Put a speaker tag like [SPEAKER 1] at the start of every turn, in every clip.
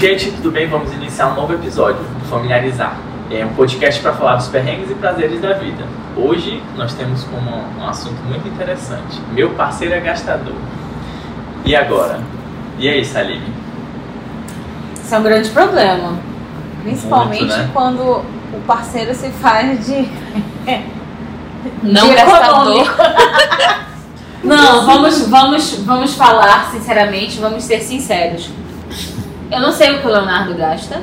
[SPEAKER 1] gente, tudo bem? Vamos iniciar um novo episódio, Familiarizar. É um podcast para falar dos perrengues e prazeres da vida. Hoje nós temos como um assunto muito interessante. Meu parceiro é gastador. E agora? E aí, Salim?
[SPEAKER 2] Isso é um grande problema. Principalmente
[SPEAKER 1] Muito, né?
[SPEAKER 2] quando o parceiro se faz de.
[SPEAKER 3] Não
[SPEAKER 2] de
[SPEAKER 3] gastador.
[SPEAKER 2] Não, vamos, vamos, vamos falar sinceramente, vamos ser sinceros. Eu não sei o que o Leonardo gasta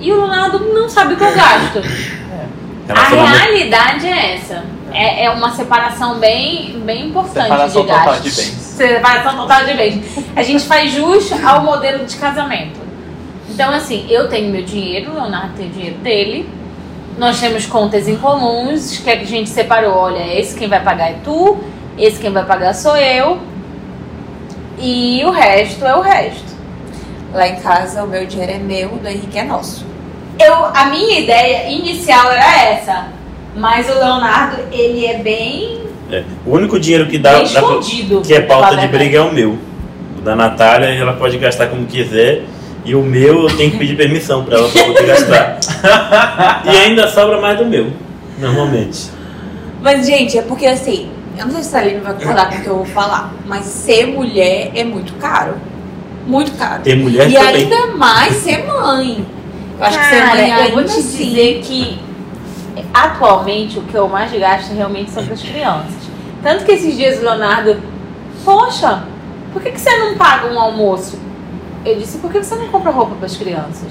[SPEAKER 2] e o Leonardo não sabe o que eu gasto. A
[SPEAKER 4] Relacionamento-
[SPEAKER 2] realidade é essa. É, é uma separação bem, bem importante
[SPEAKER 1] Separação
[SPEAKER 2] de
[SPEAKER 1] total
[SPEAKER 2] gastos.
[SPEAKER 1] de bens.
[SPEAKER 2] Separação total de bens. A gente faz jus ao modelo de casamento. Então, assim, eu tenho meu dinheiro, o Leonardo tem o dinheiro dele. Nós temos contas em comuns, que a gente separou. Olha, esse quem vai pagar é tu, esse quem vai pagar sou eu. E o resto é o resto.
[SPEAKER 3] Lá em casa, o meu dinheiro é meu, o do Henrique é nosso.
[SPEAKER 2] Eu, a minha ideia inicial era essa. Mas o Leonardo, ele é bem,
[SPEAKER 4] É, O único dinheiro que dá, dá que é pauta de briga é o meu. O da Natália, ela pode gastar como quiser. E o meu, eu tenho que pedir permissão pra ela pra poder gastar. e ainda sobra mais do meu, normalmente.
[SPEAKER 3] Mas, gente, é porque assim, eu não sei se a Aline vai concordar com o que eu vou falar, mas ser mulher é muito caro. Muito caro.
[SPEAKER 4] Tem mulher
[SPEAKER 3] E
[SPEAKER 4] também.
[SPEAKER 3] ainda mais ser mãe. Eu acho que ser
[SPEAKER 2] Cara,
[SPEAKER 3] mãe
[SPEAKER 2] eu vou te
[SPEAKER 3] assim.
[SPEAKER 2] dizer que atualmente o que eu mais gasto realmente são para as crianças. Tanto que esses dias o Leonardo, poxa, por que, que você não paga um almoço? Eu disse, por que você não compra roupa para as crianças?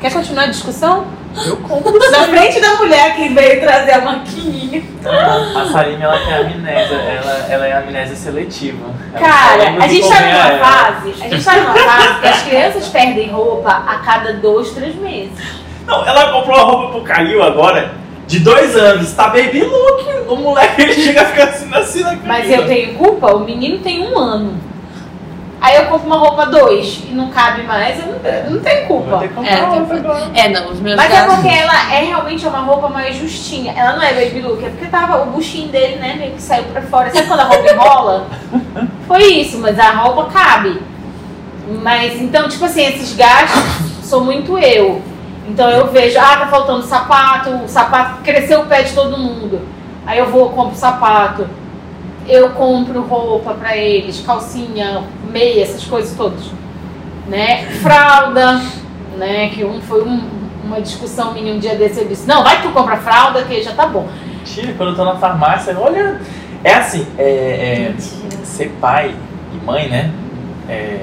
[SPEAKER 2] Quer continuar a discussão?
[SPEAKER 1] Eu compro
[SPEAKER 2] Na frente da mulher que veio trazer a maquininha.
[SPEAKER 1] A Salim, ela tem amnésia, ela, ela é amnésia seletiva. Ela
[SPEAKER 2] Cara, a gente tá numa
[SPEAKER 1] ela.
[SPEAKER 2] fase, a gente tá numa fase que as crianças perdem roupa a cada dois, três meses.
[SPEAKER 1] Não, ela comprou uma roupa pro Calil agora, de dois anos, tá baby look. O moleque ele chega a ficar assim, assim na
[SPEAKER 2] Mas eu tenho culpa? O menino tem um ano. Aí eu compro uma roupa dois e não cabe mais, eu não, eu não tenho culpa.
[SPEAKER 1] ter que comprar
[SPEAKER 3] É,
[SPEAKER 1] outra agora.
[SPEAKER 3] É, não, os meus
[SPEAKER 2] Mas é porque ela é realmente uma roupa mais justinha. Ela não é baby look, é porque tava o buchinho dele, né, meio que saiu pra fora. Sabe quando a roupa enrola? Foi isso, mas a roupa cabe. Mas então, tipo assim, esses gastos sou muito eu. Então eu vejo, ah, tá faltando sapato, o sapato cresceu o pé de todo mundo. Aí eu vou, compro sapato. Eu compro roupa pra eles, calcinha, meia, essas coisas todas. Né? Fralda, né? Que um foi um- uma discussão minha um dia desse, eu disse, não, vai tu compra fralda que já tá bom.
[SPEAKER 1] Mentira, quando eu tô na farmácia, olha. É assim, é, é, ser pai e mãe, né? É,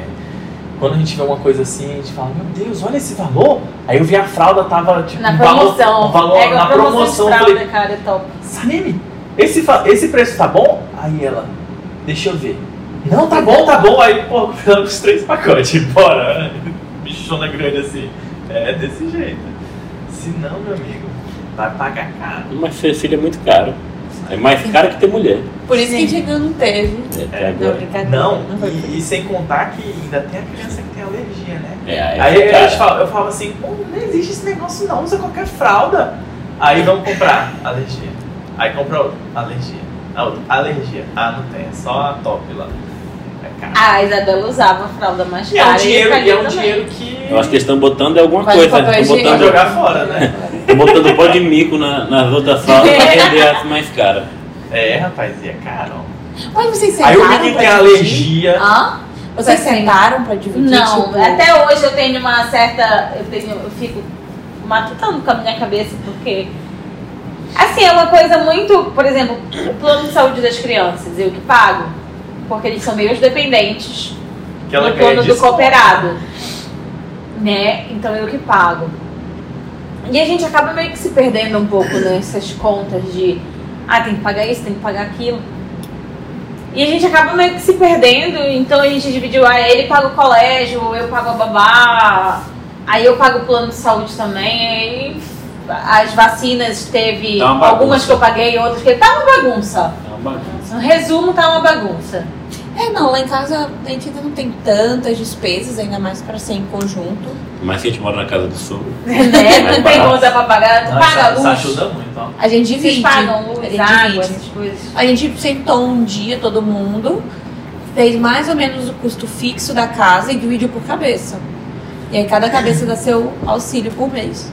[SPEAKER 1] quando a gente vê uma coisa assim, a gente fala, meu Deus, olha esse valor. Aí eu vi a fralda, tava tipo
[SPEAKER 2] Na
[SPEAKER 1] um valor-
[SPEAKER 2] promoção.
[SPEAKER 1] um valor,
[SPEAKER 2] Pega a
[SPEAKER 1] na
[SPEAKER 2] promoção
[SPEAKER 1] promoção.
[SPEAKER 2] fralda,
[SPEAKER 1] falei,
[SPEAKER 2] cara, é top.
[SPEAKER 1] Salim, esse, fa- esse preço tá bom? Aí ela, deixa eu ver. Não, tá bom, tá bom. Aí, pô, compramos os três pacotes, bora. Bichona grande assim. É desse jeito. Se não, meu amigo, vai pagar caro.
[SPEAKER 4] Mas ser filho é muito caro. É mais caro que ter mulher.
[SPEAKER 3] Por isso que a
[SPEAKER 2] Sim.
[SPEAKER 3] gente ainda não teve.
[SPEAKER 4] É,
[SPEAKER 1] É,
[SPEAKER 3] Não.
[SPEAKER 1] Não,
[SPEAKER 3] vai
[SPEAKER 1] e, e sem contar que ainda tem a criança que tem alergia, né?
[SPEAKER 4] É, aí
[SPEAKER 1] Aí eu, falo, eu falo assim, pô, não existe esse negócio não, usa qualquer fralda. Aí vamos comprar alergia. Aí compra outra, alergia. A outra, alergia. Ah, não tem, é só a top lá. É caro.
[SPEAKER 2] A Isabela usava a fralda mais
[SPEAKER 1] E é
[SPEAKER 2] cara.
[SPEAKER 1] um dinheiro,
[SPEAKER 2] o
[SPEAKER 1] e é um dinheiro que
[SPEAKER 4] Eu acho que eles estão botando é alguma
[SPEAKER 3] Faz
[SPEAKER 4] coisa. Estão botando,
[SPEAKER 1] jogar fora, né?
[SPEAKER 4] estão botando pó de mico na- nas outras salas pra vender as mais caras.
[SPEAKER 1] É, rapaz, e é caro.
[SPEAKER 3] Mas vocês
[SPEAKER 1] Aí
[SPEAKER 3] sentaram
[SPEAKER 1] o menino tem
[SPEAKER 3] dividir?
[SPEAKER 1] alergia.
[SPEAKER 2] Hã?
[SPEAKER 3] Vocês sentaram pra dividir?
[SPEAKER 2] Não,
[SPEAKER 3] tipo,
[SPEAKER 2] até hoje eu tenho uma certa. Eu, tenho, eu fico matutando com a minha cabeça, porque. Assim, é uma coisa muito. Por exemplo, o plano de saúde das crianças, eu que pago. Porque eles são meus dependentes
[SPEAKER 1] Que ela
[SPEAKER 2] no plano do cooperado. Né? Então eu que pago. E a gente acaba meio que se perdendo um pouco nessas contas de ah, tem que pagar isso, tem que pagar aquilo. E a gente acaba meio que se perdendo, então a gente dividiu, ah, ele paga o colégio, eu pago a babá, aí eu pago o plano de saúde também, aí as vacinas teve
[SPEAKER 4] Tá uma
[SPEAKER 2] algumas que eu paguei, outras que tá uma bagunça.
[SPEAKER 4] É uma bagunça.
[SPEAKER 2] No resumo, tá uma bagunça.
[SPEAKER 3] É, não, lá em casa a gente ainda não tem tantas despesas, ainda mais pra ser em conjunto.
[SPEAKER 4] Mas que a gente mora na casa do sul.
[SPEAKER 2] né? Não tem conta pra pagar, tu paga
[SPEAKER 1] isso
[SPEAKER 2] luz.
[SPEAKER 1] ajuda muito, ó.
[SPEAKER 3] A gente
[SPEAKER 2] Vocês
[SPEAKER 3] divide.
[SPEAKER 2] pagam
[SPEAKER 3] a
[SPEAKER 2] luz,
[SPEAKER 3] gente
[SPEAKER 2] água,
[SPEAKER 3] divide.
[SPEAKER 2] essas coisas.
[SPEAKER 3] A gente sentou um dia, todo mundo, fez mais ou menos o custo fixo da casa e dividiu por cabeça. E aí cada cabeça dá seu auxílio por mês.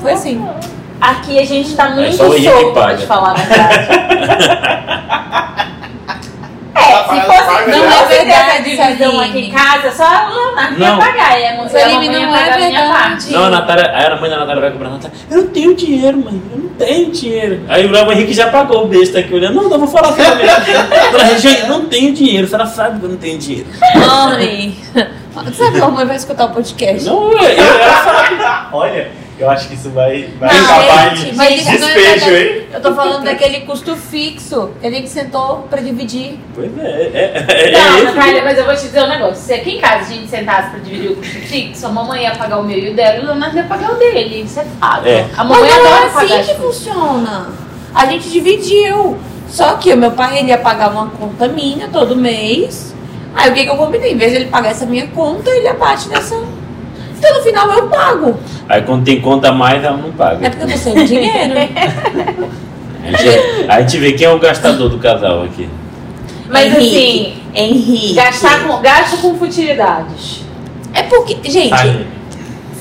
[SPEAKER 3] Foi assim.
[SPEAKER 2] Aqui a gente tá muito
[SPEAKER 4] só o Henrique
[SPEAKER 2] solto, pra te falar a verdade. é, se
[SPEAKER 5] paga,
[SPEAKER 2] fosse. não é verdade a
[SPEAKER 3] Não,
[SPEAKER 2] divisão aqui em casa, só o Leonardo ia
[SPEAKER 4] Não.
[SPEAKER 2] pagar. E a mãe
[SPEAKER 3] Felipe,
[SPEAKER 2] ia
[SPEAKER 3] não é
[SPEAKER 2] pagar a minha
[SPEAKER 3] verdade.
[SPEAKER 2] parte.
[SPEAKER 4] Não, a Natália, aí a mãe da Natália vai comprar a Natália. Eu não tenho dinheiro, mãe. Eu não tenho dinheiro. Aí o Léo Henrique já pagou o besta aqui olhando. Não, não vou falar com ela mesmo. Eu não tenho dinheiro. A senhora sabe que eu não tenho dinheiro.
[SPEAKER 3] Mãe! Sabe que a mãe vai escutar o podcast?
[SPEAKER 4] Não, eu, eu, ela sabe.
[SPEAKER 1] Olha, eu acho que isso vai, vai
[SPEAKER 3] Não,
[SPEAKER 1] acabar
[SPEAKER 3] gente,
[SPEAKER 1] em
[SPEAKER 3] mas isso não é
[SPEAKER 1] despejo, hein?
[SPEAKER 3] Eu tô falando daquele custo fixo que a gente sentou pra dividir.
[SPEAKER 4] Pois é, é, é, é
[SPEAKER 2] Não. Natália, mas eu vou te dizer um negócio. Se aqui em casa a gente sentasse pra dividir o custo fixo, a mamãe ia pagar o meu e o dela, e o Leonardo ia pagar o dele. Isso é fato.
[SPEAKER 4] É.
[SPEAKER 2] A
[SPEAKER 3] Mas
[SPEAKER 2] mamãe
[SPEAKER 3] não
[SPEAKER 2] adora
[SPEAKER 3] é assim
[SPEAKER 2] as
[SPEAKER 3] que funciona. A gente dividiu. Só que o meu pai ele ia pagar uma conta minha todo mês. Aí o que, que eu combinei? Em vez de ele pagar essa minha conta, ele abate nessa. Então no final eu pago.
[SPEAKER 4] Aí quando tem conta a mais, ela não
[SPEAKER 3] É
[SPEAKER 4] paga.
[SPEAKER 3] porque eu tô sem dinheiro.
[SPEAKER 4] A gente, a gente vê quem é o gastador do casal aqui.
[SPEAKER 2] Mas
[SPEAKER 3] Henrique, Henrique.
[SPEAKER 2] assim, gastar com, gasto com futilidades.
[SPEAKER 3] É porque, gente,
[SPEAKER 1] Sabe?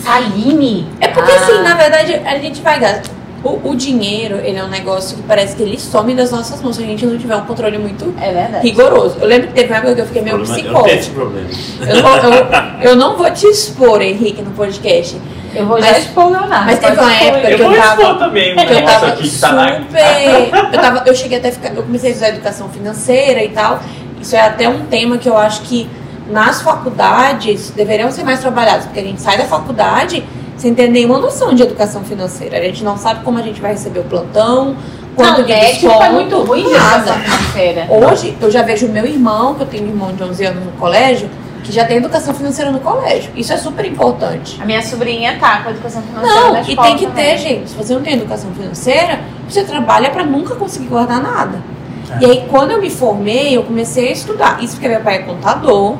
[SPEAKER 2] Saline?
[SPEAKER 3] É porque
[SPEAKER 2] Ah.
[SPEAKER 3] assim, na verdade, a gente vai gastar. O, o dinheiro, ele é um negócio que parece que ele some das nossas mãos se a gente não tiver um controle muito
[SPEAKER 2] É
[SPEAKER 3] rigoroso. Eu lembro que teve uma época que eu fiquei meio
[SPEAKER 4] Problema- Eu não tenho esse
[SPEAKER 3] psicóloga.
[SPEAKER 4] problema.
[SPEAKER 3] Eu, não- eu, eu não vou te expor, Henrique, no podcast.
[SPEAKER 2] Eu vou já
[SPEAKER 3] Mas-
[SPEAKER 2] expor o Leonardo.
[SPEAKER 3] mas teve uma
[SPEAKER 2] expor
[SPEAKER 3] época.
[SPEAKER 1] Eu
[SPEAKER 3] que eu tava-
[SPEAKER 1] expor também
[SPEAKER 3] que eu tava
[SPEAKER 1] aqui tá
[SPEAKER 3] super. Eu, tava, eu cheguei até a ficar. Eu comecei a estudar educação financeira e tal. Isso é até um tema que eu acho que nas faculdades deveriam ser mais trabalhados, porque a gente sai da faculdade sem ter nenhuma noção de educação financeira. A gente não sabe como a gente vai receber o plantão, quanto
[SPEAKER 2] Não,
[SPEAKER 3] de desconto,
[SPEAKER 2] é muito ruim de
[SPEAKER 3] nada.
[SPEAKER 2] educação financeira.
[SPEAKER 3] Hoje, eu já vejo o meu irmão, que eu tenho um irmão de 11 anos no colégio, que já tem educação financeira no colégio. Isso é super importante.
[SPEAKER 2] A minha sobrinha tá com a educação financeira
[SPEAKER 3] Não,
[SPEAKER 2] na
[SPEAKER 3] e tem que
[SPEAKER 2] também.
[SPEAKER 3] ter, gente. Se você não tem educação financeira, você trabalha pra nunca conseguir guardar nada. E aí, quando eu me formei, eu comecei a estudar. Isso porque meu pai é contador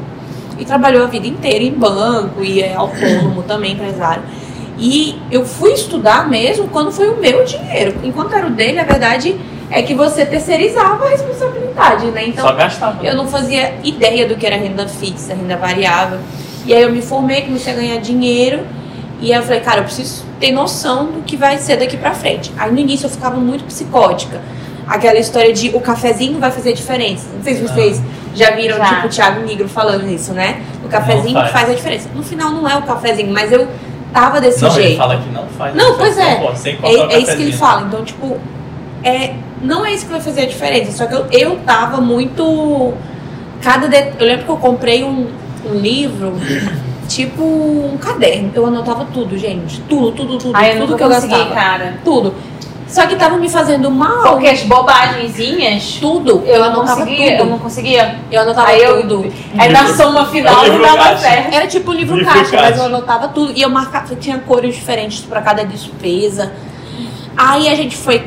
[SPEAKER 3] e trabalhou a vida inteira em banco e é autônomo também, empresário. E eu fui estudar mesmo quando foi o meu dinheiro. Enquanto era o dele, a verdade é que você terceirizava a responsabilidade, né? Então,
[SPEAKER 1] Só gastava.
[SPEAKER 3] eu não fazia ideia do que era renda fixa, renda variável. E aí eu me formei, comecei a ganhar dinheiro. E aí eu falei, cara, eu preciso ter noção do que vai ser daqui pra frente. Aí no início eu ficava muito psicótica. Aquela história de o cafezinho vai fazer diferença. Não sei se vocês já viram,
[SPEAKER 2] Já.
[SPEAKER 3] tipo, o Thiago Negro falando isso, né? O cafezinho
[SPEAKER 1] Não faz.
[SPEAKER 3] faz. a diferença. No final não é o cafezinho, mas eu tava desse
[SPEAKER 1] Não, ele
[SPEAKER 3] jeito.
[SPEAKER 1] fala que não faz.
[SPEAKER 3] Não,
[SPEAKER 1] Só-
[SPEAKER 3] pois é.
[SPEAKER 1] pode,
[SPEAKER 3] É, é isso que ele fala. Então, tipo, é, não é isso que vai fazer a diferença. Só que eu, eu tava muito. Cada de... Eu lembro que eu comprei um, um livro, tipo um caderno. Eu anotava tudo, gente. Tudo, tudo, tudo.
[SPEAKER 2] Ai, eu
[SPEAKER 3] tudo
[SPEAKER 2] nunca
[SPEAKER 3] que eu gastava.
[SPEAKER 2] cara.
[SPEAKER 3] Tudo. Só que tava me fazendo mal.
[SPEAKER 2] Porque as bobagenzinhas,
[SPEAKER 3] Tudo.
[SPEAKER 2] eu,
[SPEAKER 3] Eu,
[SPEAKER 2] não
[SPEAKER 3] anotava
[SPEAKER 2] conseguia, eu
[SPEAKER 3] tudo.
[SPEAKER 2] não conseguia.
[SPEAKER 3] Eu anotava
[SPEAKER 2] Aí eu-
[SPEAKER 3] tudo.
[SPEAKER 2] Aí na soma final não dava certo.
[SPEAKER 3] Era tipo um livro,
[SPEAKER 1] Livro
[SPEAKER 3] caixa,
[SPEAKER 1] caixa.
[SPEAKER 3] mas eu anotava tudo. E eu marcava, tinha cores diferentes pra cada despesa. Aí a gente foi.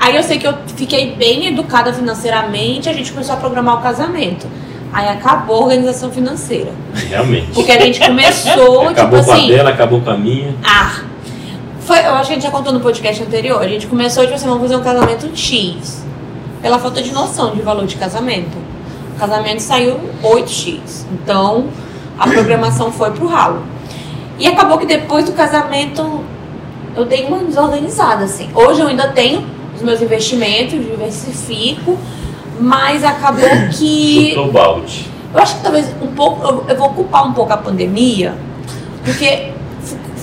[SPEAKER 3] Aí eu sei que eu fiquei bem educada financeiramente, a gente começou a programar o casamento. Aí acabou a organização financeira.
[SPEAKER 4] Realmente.
[SPEAKER 3] Porque a gente começou,
[SPEAKER 4] Acabou
[SPEAKER 3] tipo
[SPEAKER 4] com a
[SPEAKER 3] assim.
[SPEAKER 4] dela, acabou com a minha.
[SPEAKER 3] Ah! Foi, eu acho que a gente já contou no podcast anterior. A gente começou, tipo assim, vamos fazer um casamento X. Pela falta de noção de valor de casamento. O casamento saiu 8X. Então, a programação foi pro ralo. E acabou que depois do casamento, eu dei uma desorganizada, assim. Hoje eu ainda tenho os meus investimentos, diversifico. Mas acabou que...
[SPEAKER 4] Chutou balde.
[SPEAKER 3] Eu acho que talvez um pouco, eu, eu vou culpar um pouco a pandemia, porque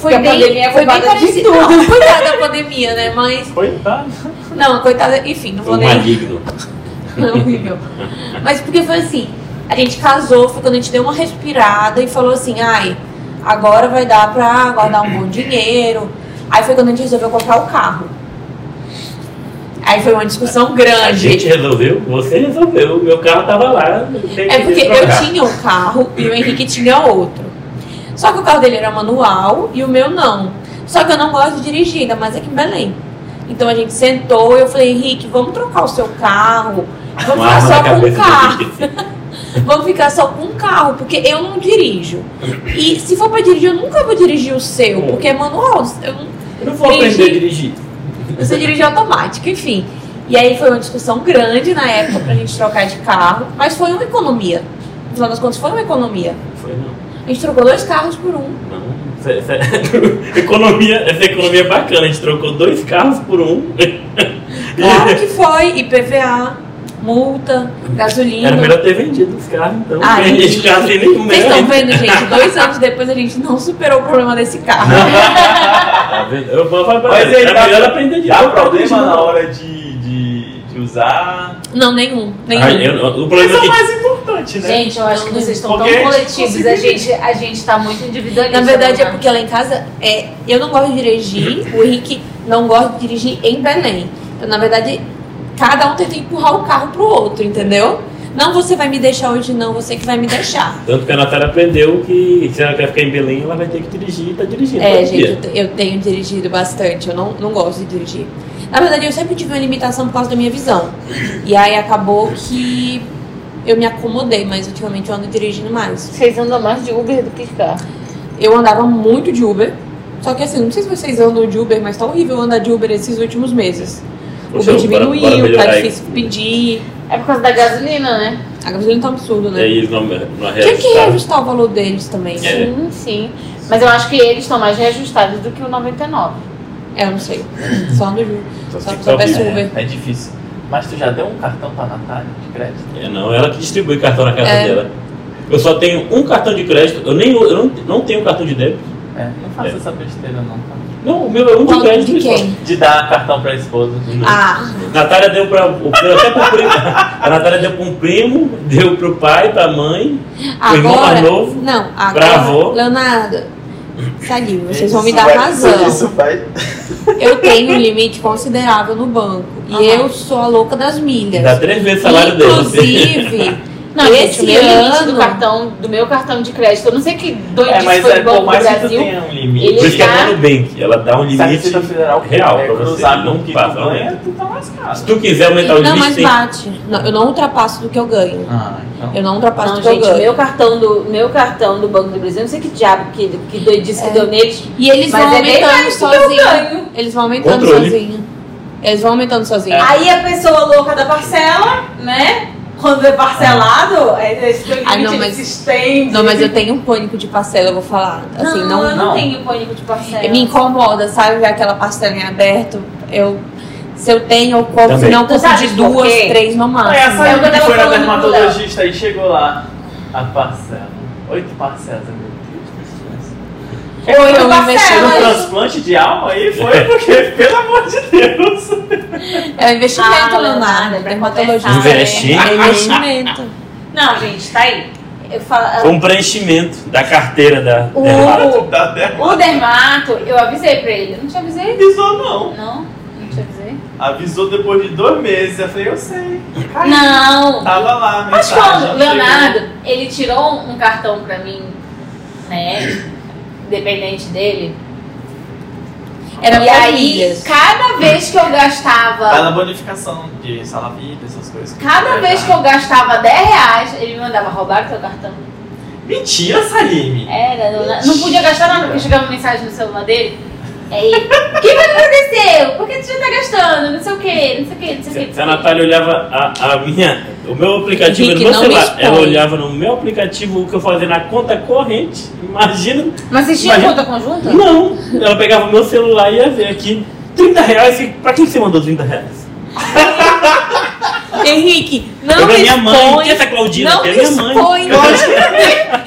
[SPEAKER 3] foi
[SPEAKER 2] Porque a
[SPEAKER 3] bem,
[SPEAKER 2] pandemia é
[SPEAKER 3] foi bem parecido.
[SPEAKER 2] tudo.
[SPEAKER 3] Não, coitada da pandemia, né? Mas,
[SPEAKER 1] Coitado.
[SPEAKER 3] não, coitada, enfim, não
[SPEAKER 4] Foi
[SPEAKER 3] vou nem.
[SPEAKER 4] maligno.
[SPEAKER 3] Não, horrível. Mas porque foi assim, a gente casou, foi quando a gente deu uma respirada e falou assim, ai, agora vai dar pra guardar um bom dinheiro. Aí foi quando a gente resolveu comprar o carro. Aí foi uma discussão
[SPEAKER 4] A
[SPEAKER 3] grande.
[SPEAKER 4] gente resolveu, você resolveu. Meu carro tava lá.
[SPEAKER 3] É
[SPEAKER 4] que
[SPEAKER 3] porque eu tinha um carro e o Henrique tinha outro. Só que o carro dele era manual e o meu não. Só que eu não gosto de dirigir, ainda mais aqui em Belém. Então a gente sentou e eu falei, Henrique, vamos trocar o seu carro. Vamos
[SPEAKER 4] Uma
[SPEAKER 3] ficar só com um
[SPEAKER 4] cabeça
[SPEAKER 3] carro. Vamos ficar só com um carro, porque eu não dirijo. E se for pra dirigir, eu nunca vou dirigir o seu, porque é manual. Eu não
[SPEAKER 1] Eu não vou
[SPEAKER 3] Dirigir.
[SPEAKER 1] aprender a dirigir.
[SPEAKER 3] você dirige automático, enfim. E aí foi uma discussão grande na época pra gente trocar de carro, mas foi uma economia. No final das contas, foi uma economia.
[SPEAKER 4] Foi não.
[SPEAKER 3] A gente trocou dois carros por um.
[SPEAKER 4] Não, economia, essa economia é bacana. A gente trocou dois carros por um.
[SPEAKER 3] Claro que foi. IPVA, multa, gasolina.
[SPEAKER 4] Era melhor ter vendido os carros, então.
[SPEAKER 3] Ai.
[SPEAKER 4] a gente carro sem nenhum
[SPEAKER 3] Vocês estão vendo, gente? Dois anos depois a gente não superou o problema desse carro.
[SPEAKER 4] Tá vendo? Eu, eu, eu,
[SPEAKER 1] Mas aí
[SPEAKER 4] é
[SPEAKER 1] dá,
[SPEAKER 4] melhor aprender de
[SPEAKER 1] dá problema na hora de usar.
[SPEAKER 3] Não, nenhum. Nenhum.
[SPEAKER 4] Ah, eu- o problema
[SPEAKER 1] é
[SPEAKER 4] é
[SPEAKER 1] o
[SPEAKER 4] que
[SPEAKER 1] mais importante, né?
[SPEAKER 2] Gente, eu acho que vocês estão tão
[SPEAKER 1] Porque a gente
[SPEAKER 2] coletivos. A gente, a gente tá muito individualista.
[SPEAKER 3] Na verdade é
[SPEAKER 2] né?
[SPEAKER 3] porque lá em casa é, eu não gosto de dirigir, o Henrique não gosta de dirigir em Belém. Então, na verdade, cada um tenta empurrar o carro pro outro, entendeu? Não você vai me deixar hoje, não, você que vai me deixar.
[SPEAKER 4] Tanto que a Natália aprendeu que se ela quer ficar em Belém, ela vai ter que dirigir e tá dirigindo.
[SPEAKER 3] É, gente,
[SPEAKER 4] dia.
[SPEAKER 3] eu, eu tenho dirigido bastante, eu não, não gosto de dirigir. Na verdade, eu sempre tive uma limitação por causa da minha visão. E aí acabou que eu me acomodei, mas ultimamente eu ando dirigindo mais.
[SPEAKER 2] Vocês andam mais de Uber do que de carro.
[SPEAKER 3] Eu andava muito de Uber. Só que assim, não sei se vocês andam de Uber, mas tá horrível andar de Uber esses últimos meses. O Uber
[SPEAKER 4] bora- bora
[SPEAKER 3] diminuiu, tá
[SPEAKER 4] melhorar aí.
[SPEAKER 3] difícil pedir.
[SPEAKER 2] É por causa da gasolina, né?
[SPEAKER 3] A gasolina tá um absurdo,
[SPEAKER 4] E
[SPEAKER 3] né?
[SPEAKER 4] aí eles não, não
[SPEAKER 3] Tinha que
[SPEAKER 4] reajustaram.
[SPEAKER 3] reajustar o valor deles também.
[SPEAKER 4] É.
[SPEAKER 2] Sim, sim. Mas eu acho que eles estão mais reajustados do que o 99.
[SPEAKER 3] É, eu não sei. Só ando de
[SPEAKER 4] Só
[SPEAKER 3] Só, só peço. Uber.
[SPEAKER 1] É, é difícil. Mas tu já deu um cartão pra Natália de crédito?
[SPEAKER 4] É, não, ela que distribui cartão na casa
[SPEAKER 3] É.
[SPEAKER 4] dela. Eu só tenho um cartão de crédito, eu nem eu não, não tenho cartão de débito.
[SPEAKER 1] É, não faça
[SPEAKER 4] É.
[SPEAKER 1] essa besteira não, tá?
[SPEAKER 4] Não, o meu é um de
[SPEAKER 3] Qual-
[SPEAKER 4] crédito.
[SPEAKER 3] de quem?
[SPEAKER 1] De dar cartão pra esposa.
[SPEAKER 3] Ah,
[SPEAKER 4] Natália deu pra. o- Até pro primo. A Natália deu pra um primo, deu pro pai, pra mãe, pro irmão mais
[SPEAKER 3] agora.
[SPEAKER 4] novo.
[SPEAKER 3] Não, agora.
[SPEAKER 4] Pra avó.
[SPEAKER 3] Leonardo, saiu, vocês vão me dar
[SPEAKER 1] vai-
[SPEAKER 3] razão.
[SPEAKER 1] Isso vai.
[SPEAKER 3] Eu tenho um limite considerável no banco. E eu sou a louca das milhas.
[SPEAKER 4] Dá três vezes o salário dele.
[SPEAKER 3] Inclusive,
[SPEAKER 2] Não, gente,
[SPEAKER 3] esse
[SPEAKER 2] o meu limite
[SPEAKER 3] ano.
[SPEAKER 2] do cartão, do meu cartão de crédito, eu não sei que doidice
[SPEAKER 1] É, mas
[SPEAKER 2] foi
[SPEAKER 1] é,
[SPEAKER 2] o Banco
[SPEAKER 1] mais
[SPEAKER 2] do
[SPEAKER 1] que
[SPEAKER 2] Brasil.
[SPEAKER 1] tenha um limite,
[SPEAKER 2] ele
[SPEAKER 4] Por isso que é
[SPEAKER 2] tá-
[SPEAKER 4] a Nubank, ela dá um limite
[SPEAKER 1] Receita Federal
[SPEAKER 4] real pra você.
[SPEAKER 1] cruzar
[SPEAKER 4] Não
[SPEAKER 1] que
[SPEAKER 4] passa,
[SPEAKER 1] tu ganha, tu tá lascado.
[SPEAKER 4] Se tu quiser aumentar o
[SPEAKER 3] Não,
[SPEAKER 4] limite,
[SPEAKER 3] mas
[SPEAKER 4] tem
[SPEAKER 3] bate. Não, eu não ultrapasso do que eu ganho.
[SPEAKER 1] Ah, então.
[SPEAKER 3] Eu não ultrapasso
[SPEAKER 2] Não,
[SPEAKER 3] do que eu
[SPEAKER 2] gente,
[SPEAKER 3] ganho.
[SPEAKER 2] meu cartão do, meu cartão do Banco do Brasil, eu não sei que diabo, que, que doidice que
[SPEAKER 3] É.
[SPEAKER 2] deu neles.
[SPEAKER 3] E eles
[SPEAKER 2] Mas
[SPEAKER 3] vão
[SPEAKER 2] é
[SPEAKER 3] aumentando
[SPEAKER 2] que eu
[SPEAKER 3] sozinho. Eles vão aumentando sozinho. Eles vão aumentando sozinho.
[SPEAKER 1] É.
[SPEAKER 2] Aí a pessoa louca da parcela, né? Quando é parcelado, é
[SPEAKER 3] Ai,
[SPEAKER 2] limite
[SPEAKER 3] não, mas-
[SPEAKER 2] se estende.
[SPEAKER 3] Não, mas eu tenho um pânico de parcela, eu vou falar. Assim,
[SPEAKER 2] não,
[SPEAKER 3] não,
[SPEAKER 2] eu não,
[SPEAKER 1] não.
[SPEAKER 2] tenho pânico de parcela.
[SPEAKER 3] me incomoda, sabe? Ver aquela parcela em aberto. Eu, se eu tenho, eu compro, se não, eu compro de duas, três no
[SPEAKER 1] Ah,
[SPEAKER 3] máximo.
[SPEAKER 1] essa
[SPEAKER 2] É que
[SPEAKER 1] foi na dermatologista e chegou lá. A parcela. Oito parcelas, céu.
[SPEAKER 3] Ou eu
[SPEAKER 1] Teve um
[SPEAKER 3] investimento.
[SPEAKER 1] transplante de alma aí foi porque, pelo amor de Deus.
[SPEAKER 3] É um investimento,
[SPEAKER 2] Ah,
[SPEAKER 3] Leonardo.
[SPEAKER 2] Leonardo,
[SPEAKER 3] Dermatologista.
[SPEAKER 4] Investir?
[SPEAKER 3] É investimento.
[SPEAKER 2] Não, gente, tá aí. Eu falo,
[SPEAKER 4] um preenchimento da carteira da
[SPEAKER 2] o,
[SPEAKER 4] dermato.
[SPEAKER 1] Da derma.
[SPEAKER 2] o dermato, eu avisei pra ele. Eu não te avisei?
[SPEAKER 1] Avisou não.
[SPEAKER 2] Não, não te avisei.
[SPEAKER 1] Avisou depois de dois meses. Eu falei, eu sei. Caiu.
[SPEAKER 2] Não.
[SPEAKER 1] Tava lá,
[SPEAKER 2] Mas quando. Leonardo, ele tirou um cartão pra mim, né? Dependente dele.
[SPEAKER 3] Era
[SPEAKER 2] e aí, cada vez que eu gastava.
[SPEAKER 1] na bonificação de salavita, essas coisas.
[SPEAKER 2] Cada vez que eu gastava 10 reais, ele me mandava roubar teu cartão.
[SPEAKER 1] Mentira, Saline.
[SPEAKER 2] Era, não, não podia gastar nada porque chegava mensagem no celular dele. Aí, o que vai aconteceu? Por que tu já tá gastando? Não sei o que, não sei o que, não sei o que.
[SPEAKER 4] Se a Natália olhava a, a minha, o meu aplicativo
[SPEAKER 3] Henrique,
[SPEAKER 4] no meu celular, ela olhava no meu aplicativo o que eu fazia na conta corrente. Imagina.
[SPEAKER 2] Mas vocês tinham conta conjunta?
[SPEAKER 4] Não, ela pegava o meu celular e ia ver aqui. 30 reais, e pra quem você mandou 30 reais?
[SPEAKER 3] Henrique,
[SPEAKER 4] é
[SPEAKER 3] não me
[SPEAKER 4] minha mãe,
[SPEAKER 3] expõe.
[SPEAKER 4] que essa Claudina,
[SPEAKER 3] Não
[SPEAKER 4] que é
[SPEAKER 3] me
[SPEAKER 4] minha mãe.
[SPEAKER 3] expõe.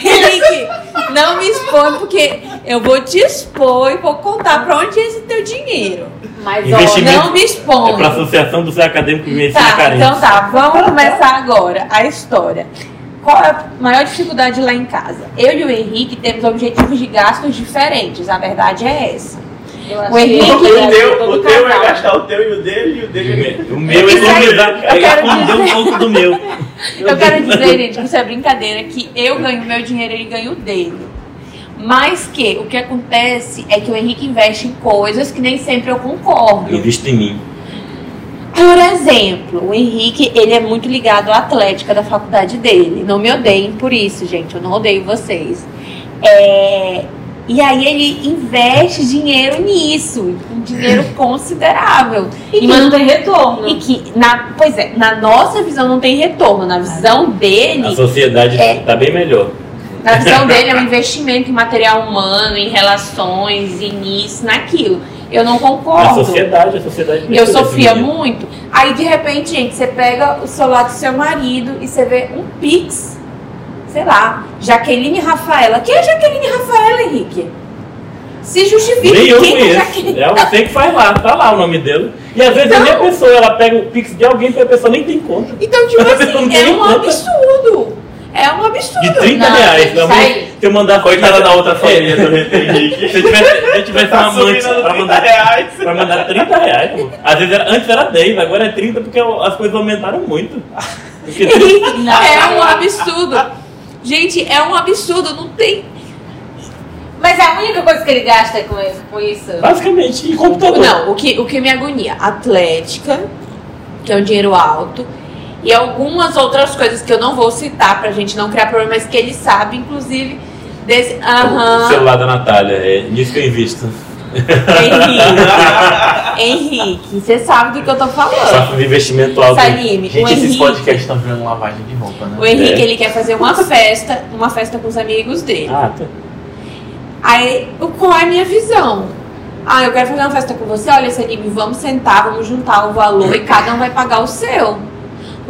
[SPEAKER 3] Henrique, não me expõe porque eu vou te expor e vou contar pra onde é esse teu dinheiro.
[SPEAKER 2] Mas
[SPEAKER 4] Investimento.
[SPEAKER 3] Não me expõe.
[SPEAKER 4] É pra Associação do Ser Acadêmico de Medicina
[SPEAKER 3] Tá,
[SPEAKER 4] Carente.
[SPEAKER 3] então tá, vamos começar agora a história. Qual é a maior dificuldade lá em casa? Eu e o Henrique temos objetivos de gastos diferentes, a verdade é essa.
[SPEAKER 2] ó,
[SPEAKER 3] O Henrique-
[SPEAKER 1] O o teu é gastar o teu e o dele, e o dele
[SPEAKER 4] O meu
[SPEAKER 3] aí,
[SPEAKER 4] economizar,
[SPEAKER 3] eu
[SPEAKER 4] é
[SPEAKER 3] quero
[SPEAKER 4] esconder um pouco do meu.
[SPEAKER 3] Eu quero dizer, gente, que isso é brincadeira, que eu ganho meu dinheiro e ele ganha o dele. Mas que o que acontece é que o Henrique investe em coisas que nem sempre eu concordo.
[SPEAKER 4] Invista em mim.
[SPEAKER 3] Por exemplo, o Henrique, ele é muito ligado à atlética da faculdade dele. Não me odeiem por isso, gente. Eu não odeio vocês. É, E aí ele investe dinheiro nisso, um dinheiro considerável.
[SPEAKER 2] E que não tem retorno.
[SPEAKER 3] E que, na, pois é, na nossa visão não tem retorno. Na visão
[SPEAKER 4] A
[SPEAKER 3] dele,
[SPEAKER 4] sociedade
[SPEAKER 3] É.
[SPEAKER 4] tá bem melhor.
[SPEAKER 3] Na visão dele é um investimento em material humano, em relações, e nisso, naquilo. Eu não
[SPEAKER 4] A
[SPEAKER 3] concordo.
[SPEAKER 4] sociedade, a sociedade.
[SPEAKER 3] Eu sofria muito. Aí de repente, gente, você pega o celular do seu marido e você vê um Pix, sei lá, Jaqueline Rafaela. Quem é Jaqueline Rafaela, Henrique? Se justifique
[SPEAKER 4] Nem eu
[SPEAKER 3] quem é
[SPEAKER 4] conheço.
[SPEAKER 3] Jaqueline.
[SPEAKER 4] É você que faz lá, tá lá o nome dele. E às vezes
[SPEAKER 3] Então-
[SPEAKER 4] nem a pessoa, ela pega o pix de alguém que a pessoa nem tem conta.
[SPEAKER 3] Então, tipo assim,
[SPEAKER 4] tem
[SPEAKER 3] é um
[SPEAKER 4] conta.
[SPEAKER 3] absurdo. É um absurdo.
[SPEAKER 4] De 30
[SPEAKER 2] Não,
[SPEAKER 4] reais.
[SPEAKER 2] tem que
[SPEAKER 4] Minha mãe, eu mandar
[SPEAKER 1] Coitada da outra família
[SPEAKER 4] É.
[SPEAKER 1] do Henrique.
[SPEAKER 4] Se eu tivesse, se eu tivesse
[SPEAKER 1] Tá
[SPEAKER 4] uma amante
[SPEAKER 1] subindo
[SPEAKER 4] pra
[SPEAKER 1] 30
[SPEAKER 4] mandar,
[SPEAKER 1] reais.
[SPEAKER 4] pra mandar 30 reais, pô. Às vezes era, antes era 10, agora é 30 porque as coisas aumentaram muito. Porque
[SPEAKER 2] Não,
[SPEAKER 3] é um
[SPEAKER 2] não.
[SPEAKER 3] absurdo. Gente, é um absurdo. Não tem.
[SPEAKER 2] Mas é a única coisa que ele gasta com, com isso.
[SPEAKER 4] basicamente, em computador.
[SPEAKER 3] Não, o que, o que me agonia? Atlética, que é um dinheiro alto. E algumas outras coisas que eu não vou citar pra gente não criar problemas que ele sabe, inclusive. Desse.
[SPEAKER 4] O
[SPEAKER 3] Aham.
[SPEAKER 4] celular da Natália, é nisso que eu invisto.
[SPEAKER 3] Henrique. Henrique, você sabe do que eu tô falando.
[SPEAKER 4] Faço um investimento alto.
[SPEAKER 3] Salime, o
[SPEAKER 1] Gente, esses
[SPEAKER 3] Henrique.
[SPEAKER 1] podcasts estão virando lavagem de roupa, né?
[SPEAKER 3] O Henrique,
[SPEAKER 4] É.
[SPEAKER 3] ele quer fazer uma festa, uma festa com os amigos dele.
[SPEAKER 4] Ah, tá.
[SPEAKER 3] Aí, o- qual é a minha visão? Ah, eu quero fazer uma festa com você. Olha, Salim, vamos sentar, vamos juntar o valor e cada um vai pagar o seu.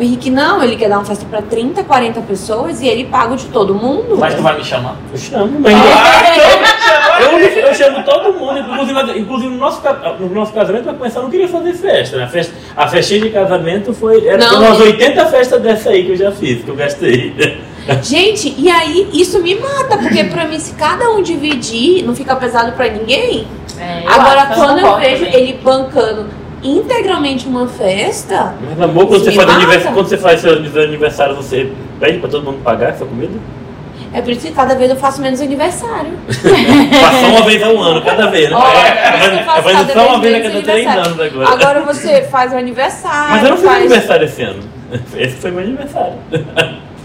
[SPEAKER 3] O Henrique não, ele quer dar uma festa pra 30, 40 pessoas e ele paga o de todo mundo.
[SPEAKER 1] Mas tu vai me chamar?
[SPEAKER 4] Eu chamo, mas. Eu, eu chamo todo mundo, inclusive, inclusive no, nosso, no nosso casamento vai começar, eu não queria fazer festa, né? A, festa, a festinha de casamento foi. Era
[SPEAKER 3] Não.
[SPEAKER 4] umas 80 festas dessa aí que eu já fiz, que eu gastei.
[SPEAKER 3] Gente, e aí isso me mata, porque pra mim, se cada um dividir, não fica pesado pra ninguém.
[SPEAKER 2] É, eu
[SPEAKER 3] Agora,
[SPEAKER 2] acho,
[SPEAKER 3] quando eu
[SPEAKER 2] concordo
[SPEAKER 3] vejo
[SPEAKER 2] também.
[SPEAKER 3] ele bancando integralmente uma festa,
[SPEAKER 4] Mas amor, quando você, faz aniversário, quando você faz seu aniversário, você pede pra todo mundo pagar essa comida?
[SPEAKER 3] é por isso que cada vez eu faço menos aniversário.
[SPEAKER 4] Passar uma vez ao ano, cada vez, né?
[SPEAKER 3] Olha,
[SPEAKER 4] É, vai só uma
[SPEAKER 3] vez
[SPEAKER 4] a cada três anos agora.
[SPEAKER 3] Agora você faz o aniversário.
[SPEAKER 4] Mas eu não fiz
[SPEAKER 3] faz-
[SPEAKER 4] aniversário esse ano. Esse foi meu aniversário.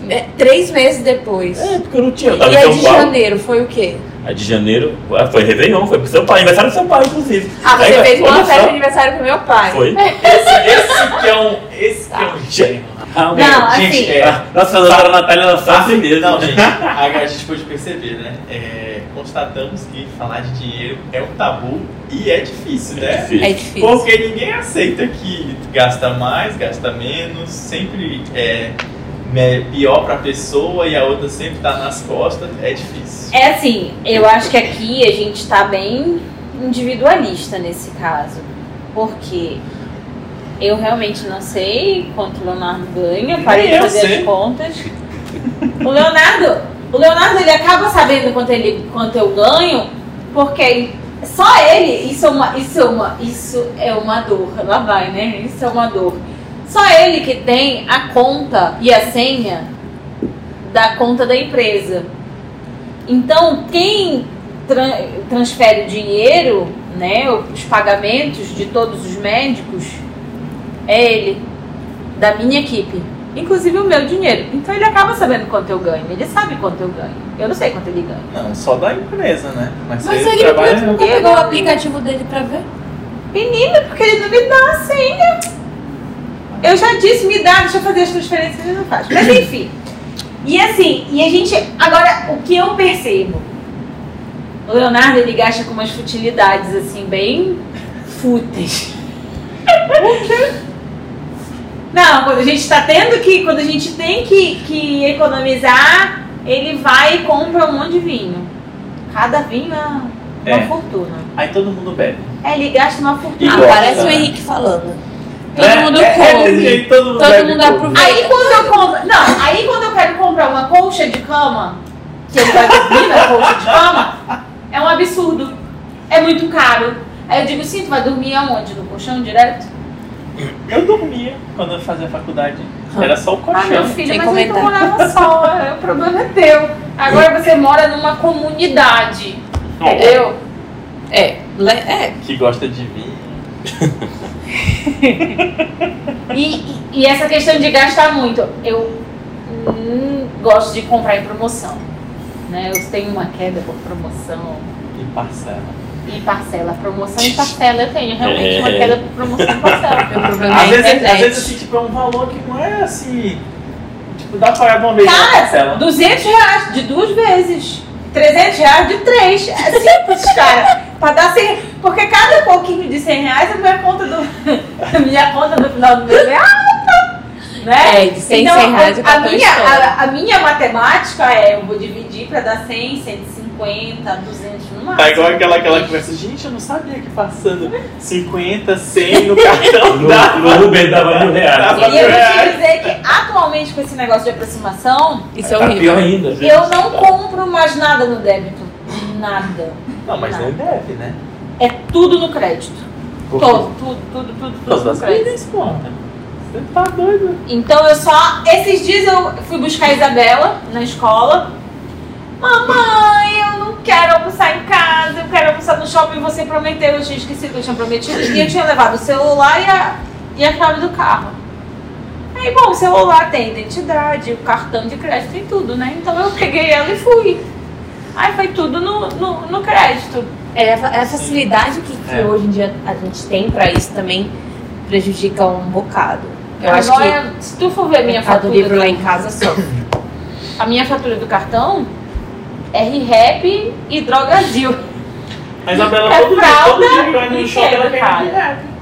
[SPEAKER 3] É, três meses depois.
[SPEAKER 4] É, porque eu não tinha. Eu
[SPEAKER 3] e
[SPEAKER 4] São
[SPEAKER 3] de
[SPEAKER 4] Paulo.
[SPEAKER 3] janeiro foi o quê?
[SPEAKER 4] A de janeiro ah, foi Réveillon, foi pro seu pai, aniversário do seu pai, inclusive.
[SPEAKER 3] Ah, você
[SPEAKER 4] Aí,
[SPEAKER 3] fez uma festa de aniversário pro meu pai.
[SPEAKER 4] Foi.
[SPEAKER 1] Esse, esse que é um. Esse que é um gênio.
[SPEAKER 2] Não,
[SPEAKER 1] gente,
[SPEAKER 2] assim-
[SPEAKER 1] é.
[SPEAKER 4] Nossa, a doutora Natália lançou
[SPEAKER 1] Ah,
[SPEAKER 4] assim mesmo.
[SPEAKER 1] Não, gente, a, a gente pôde perceber, né? É, constatamos que falar de dinheiro é um tabu e é difícil, né?
[SPEAKER 4] difícil.
[SPEAKER 3] É difícil.
[SPEAKER 1] Porque ninguém aceita que gasta mais, gasta menos, sempre é, é pior pra pessoa e a outra sempre tá nas costas, é difícil.
[SPEAKER 2] É assim, eu acho que aqui a gente tá bem individualista nesse caso. Porque eu realmente não sei quanto o Leonardo ganha, parei de fazer
[SPEAKER 1] sei.
[SPEAKER 2] as contas. O Leonardo, o Leonardo ele acaba sabendo quanto, ele, quanto eu ganho, porque só ele, isso é uma, isso é uma, isso é uma dor, lá vai, né? Isso é uma dor. Só ele que tem a conta e a senha da conta da empresa. Então, quem tra- transfere o dinheiro, né, os pagamentos de todos os médicos, é ele, da minha equipe. Inclusive o meu dinheiro. Então ele acaba sabendo quanto eu ganho. Ele sabe quanto eu ganho. Eu não sei quanto ele ganha.
[SPEAKER 1] Não, só da empresa, né? Mas,
[SPEAKER 3] Mas ele
[SPEAKER 1] trabalha.
[SPEAKER 3] nunca pegou o aplicativo dele pra ver?
[SPEAKER 2] Menina, porque ele não me dá a senha. Eu já disse, me dá, deixa eu fazer as transferências, ele não faz. Mas enfim. E assim, e a gente. Agora, o que eu percebo? O Leonardo ele gasta com umas futilidades, assim, bem fúteis. Não, quando a gente tá tendo que. Quando a gente tem que, que economizar, ele vai e compra um monte de vinho. Cada vinho é uma
[SPEAKER 1] É.
[SPEAKER 2] fortuna.
[SPEAKER 1] Aí todo mundo bebe.
[SPEAKER 2] É, ele gasta uma fortuna.
[SPEAKER 3] Ah, parece o? Henrique falando. Todo
[SPEAKER 1] É,
[SPEAKER 3] mundo
[SPEAKER 1] é, é desse
[SPEAKER 3] come.
[SPEAKER 1] jeito, todo mundo,
[SPEAKER 3] Todo mundo aproveita.
[SPEAKER 2] Aí quando eu compro. Não, aí quando eu quero comprar uma colcha de cama, que ele vai dormir na colcha de cama, é um absurdo. É muito caro. Aí eu digo assim, tu vai dormir aonde? No colchão direto?
[SPEAKER 1] Eu dormia quando eu fazia faculdade. Era só o
[SPEAKER 2] Ah, meu
[SPEAKER 1] colchão.
[SPEAKER 2] filho,
[SPEAKER 3] Sem
[SPEAKER 2] mas aí tu
[SPEAKER 3] comentário.
[SPEAKER 2] morava só. é, O problema é teu. Agora você mora numa comunidade. Entendeu?
[SPEAKER 3] É, le- é.
[SPEAKER 1] que gosta de vinho.
[SPEAKER 2] E, e- essa questão de gastar muito, eu hum, gosto de comprar em promoção. Né? Eu tenho uma queda por promoção
[SPEAKER 1] E parcela.
[SPEAKER 2] e parcela. Promoção e parcela eu tenho realmente uma
[SPEAKER 4] É.
[SPEAKER 2] queda por promoção e parcela.
[SPEAKER 3] Meu problema
[SPEAKER 1] Às
[SPEAKER 3] é
[SPEAKER 1] vezes, às vezes assim, tipo, é um valor que não é assim. Tipo dá pra pagar de uma vez
[SPEAKER 2] Cara,
[SPEAKER 1] parcela.
[SPEAKER 2] 200 reais de duas vezes. 300 reais de três. É simples, cara. Pra dar 100 Porque cada pouquinho de 100 reais a minha conta do, a minha conta no final do mês é alta. Né?
[SPEAKER 3] É, de 100,
[SPEAKER 2] então,
[SPEAKER 3] 100 reais
[SPEAKER 2] a
[SPEAKER 3] cartão
[SPEAKER 2] minha, a, a minha matemática é, eu vou dividir pra dar 100, 150, 200 no máximo.
[SPEAKER 1] Tá igual aquela, aquela conversa, gente, eu não sabia que passando 50, 100 no cartão
[SPEAKER 4] No,
[SPEAKER 1] dava.
[SPEAKER 4] no Uber dava mil reais.
[SPEAKER 2] E eu vou te dizer que atualmente com esse negócio de aproximação,
[SPEAKER 3] Isso é
[SPEAKER 4] Tá
[SPEAKER 3] horrível.
[SPEAKER 4] pior ainda.
[SPEAKER 2] eu não compro mais nada no débito. Nada.
[SPEAKER 1] Não, mas nem deve, né?
[SPEAKER 2] É tudo no crédito. Todo, tudo, tudo, tudo, tudo no
[SPEAKER 1] das
[SPEAKER 2] crédito.
[SPEAKER 1] milhas, pô. Você tá doido.
[SPEAKER 2] Então eu só. Esses dias eu fui buscar a Isabela na escola. Mamãe, eu não quero almoçar em casa, eu quero almoçar no shopping. Você prometeu, eu tinha esquecido que eu tinha prometido. E eu tinha levado o celular e a, e a chave do carro. Aí, bom, o celular tem identidade, o cartão de crédito tem tudo, né? Então eu peguei ela e fui. Aí foi tudo no, no, no crédito.
[SPEAKER 3] É, a fa- a facilidade que, que
[SPEAKER 1] É.
[SPEAKER 3] hoje em dia a gente tem pra isso também prejudica um bocado. Eu acho que
[SPEAKER 2] Agora, se tu for ver minha fatura.
[SPEAKER 3] Livre lá em casa sofre.
[SPEAKER 2] A minha fatura do cartão é RREP e Drogazil.
[SPEAKER 1] A Isabela,
[SPEAKER 2] É
[SPEAKER 1] todo, dia,
[SPEAKER 2] fralda
[SPEAKER 1] todo dia que vai no shopping, ela quer direto.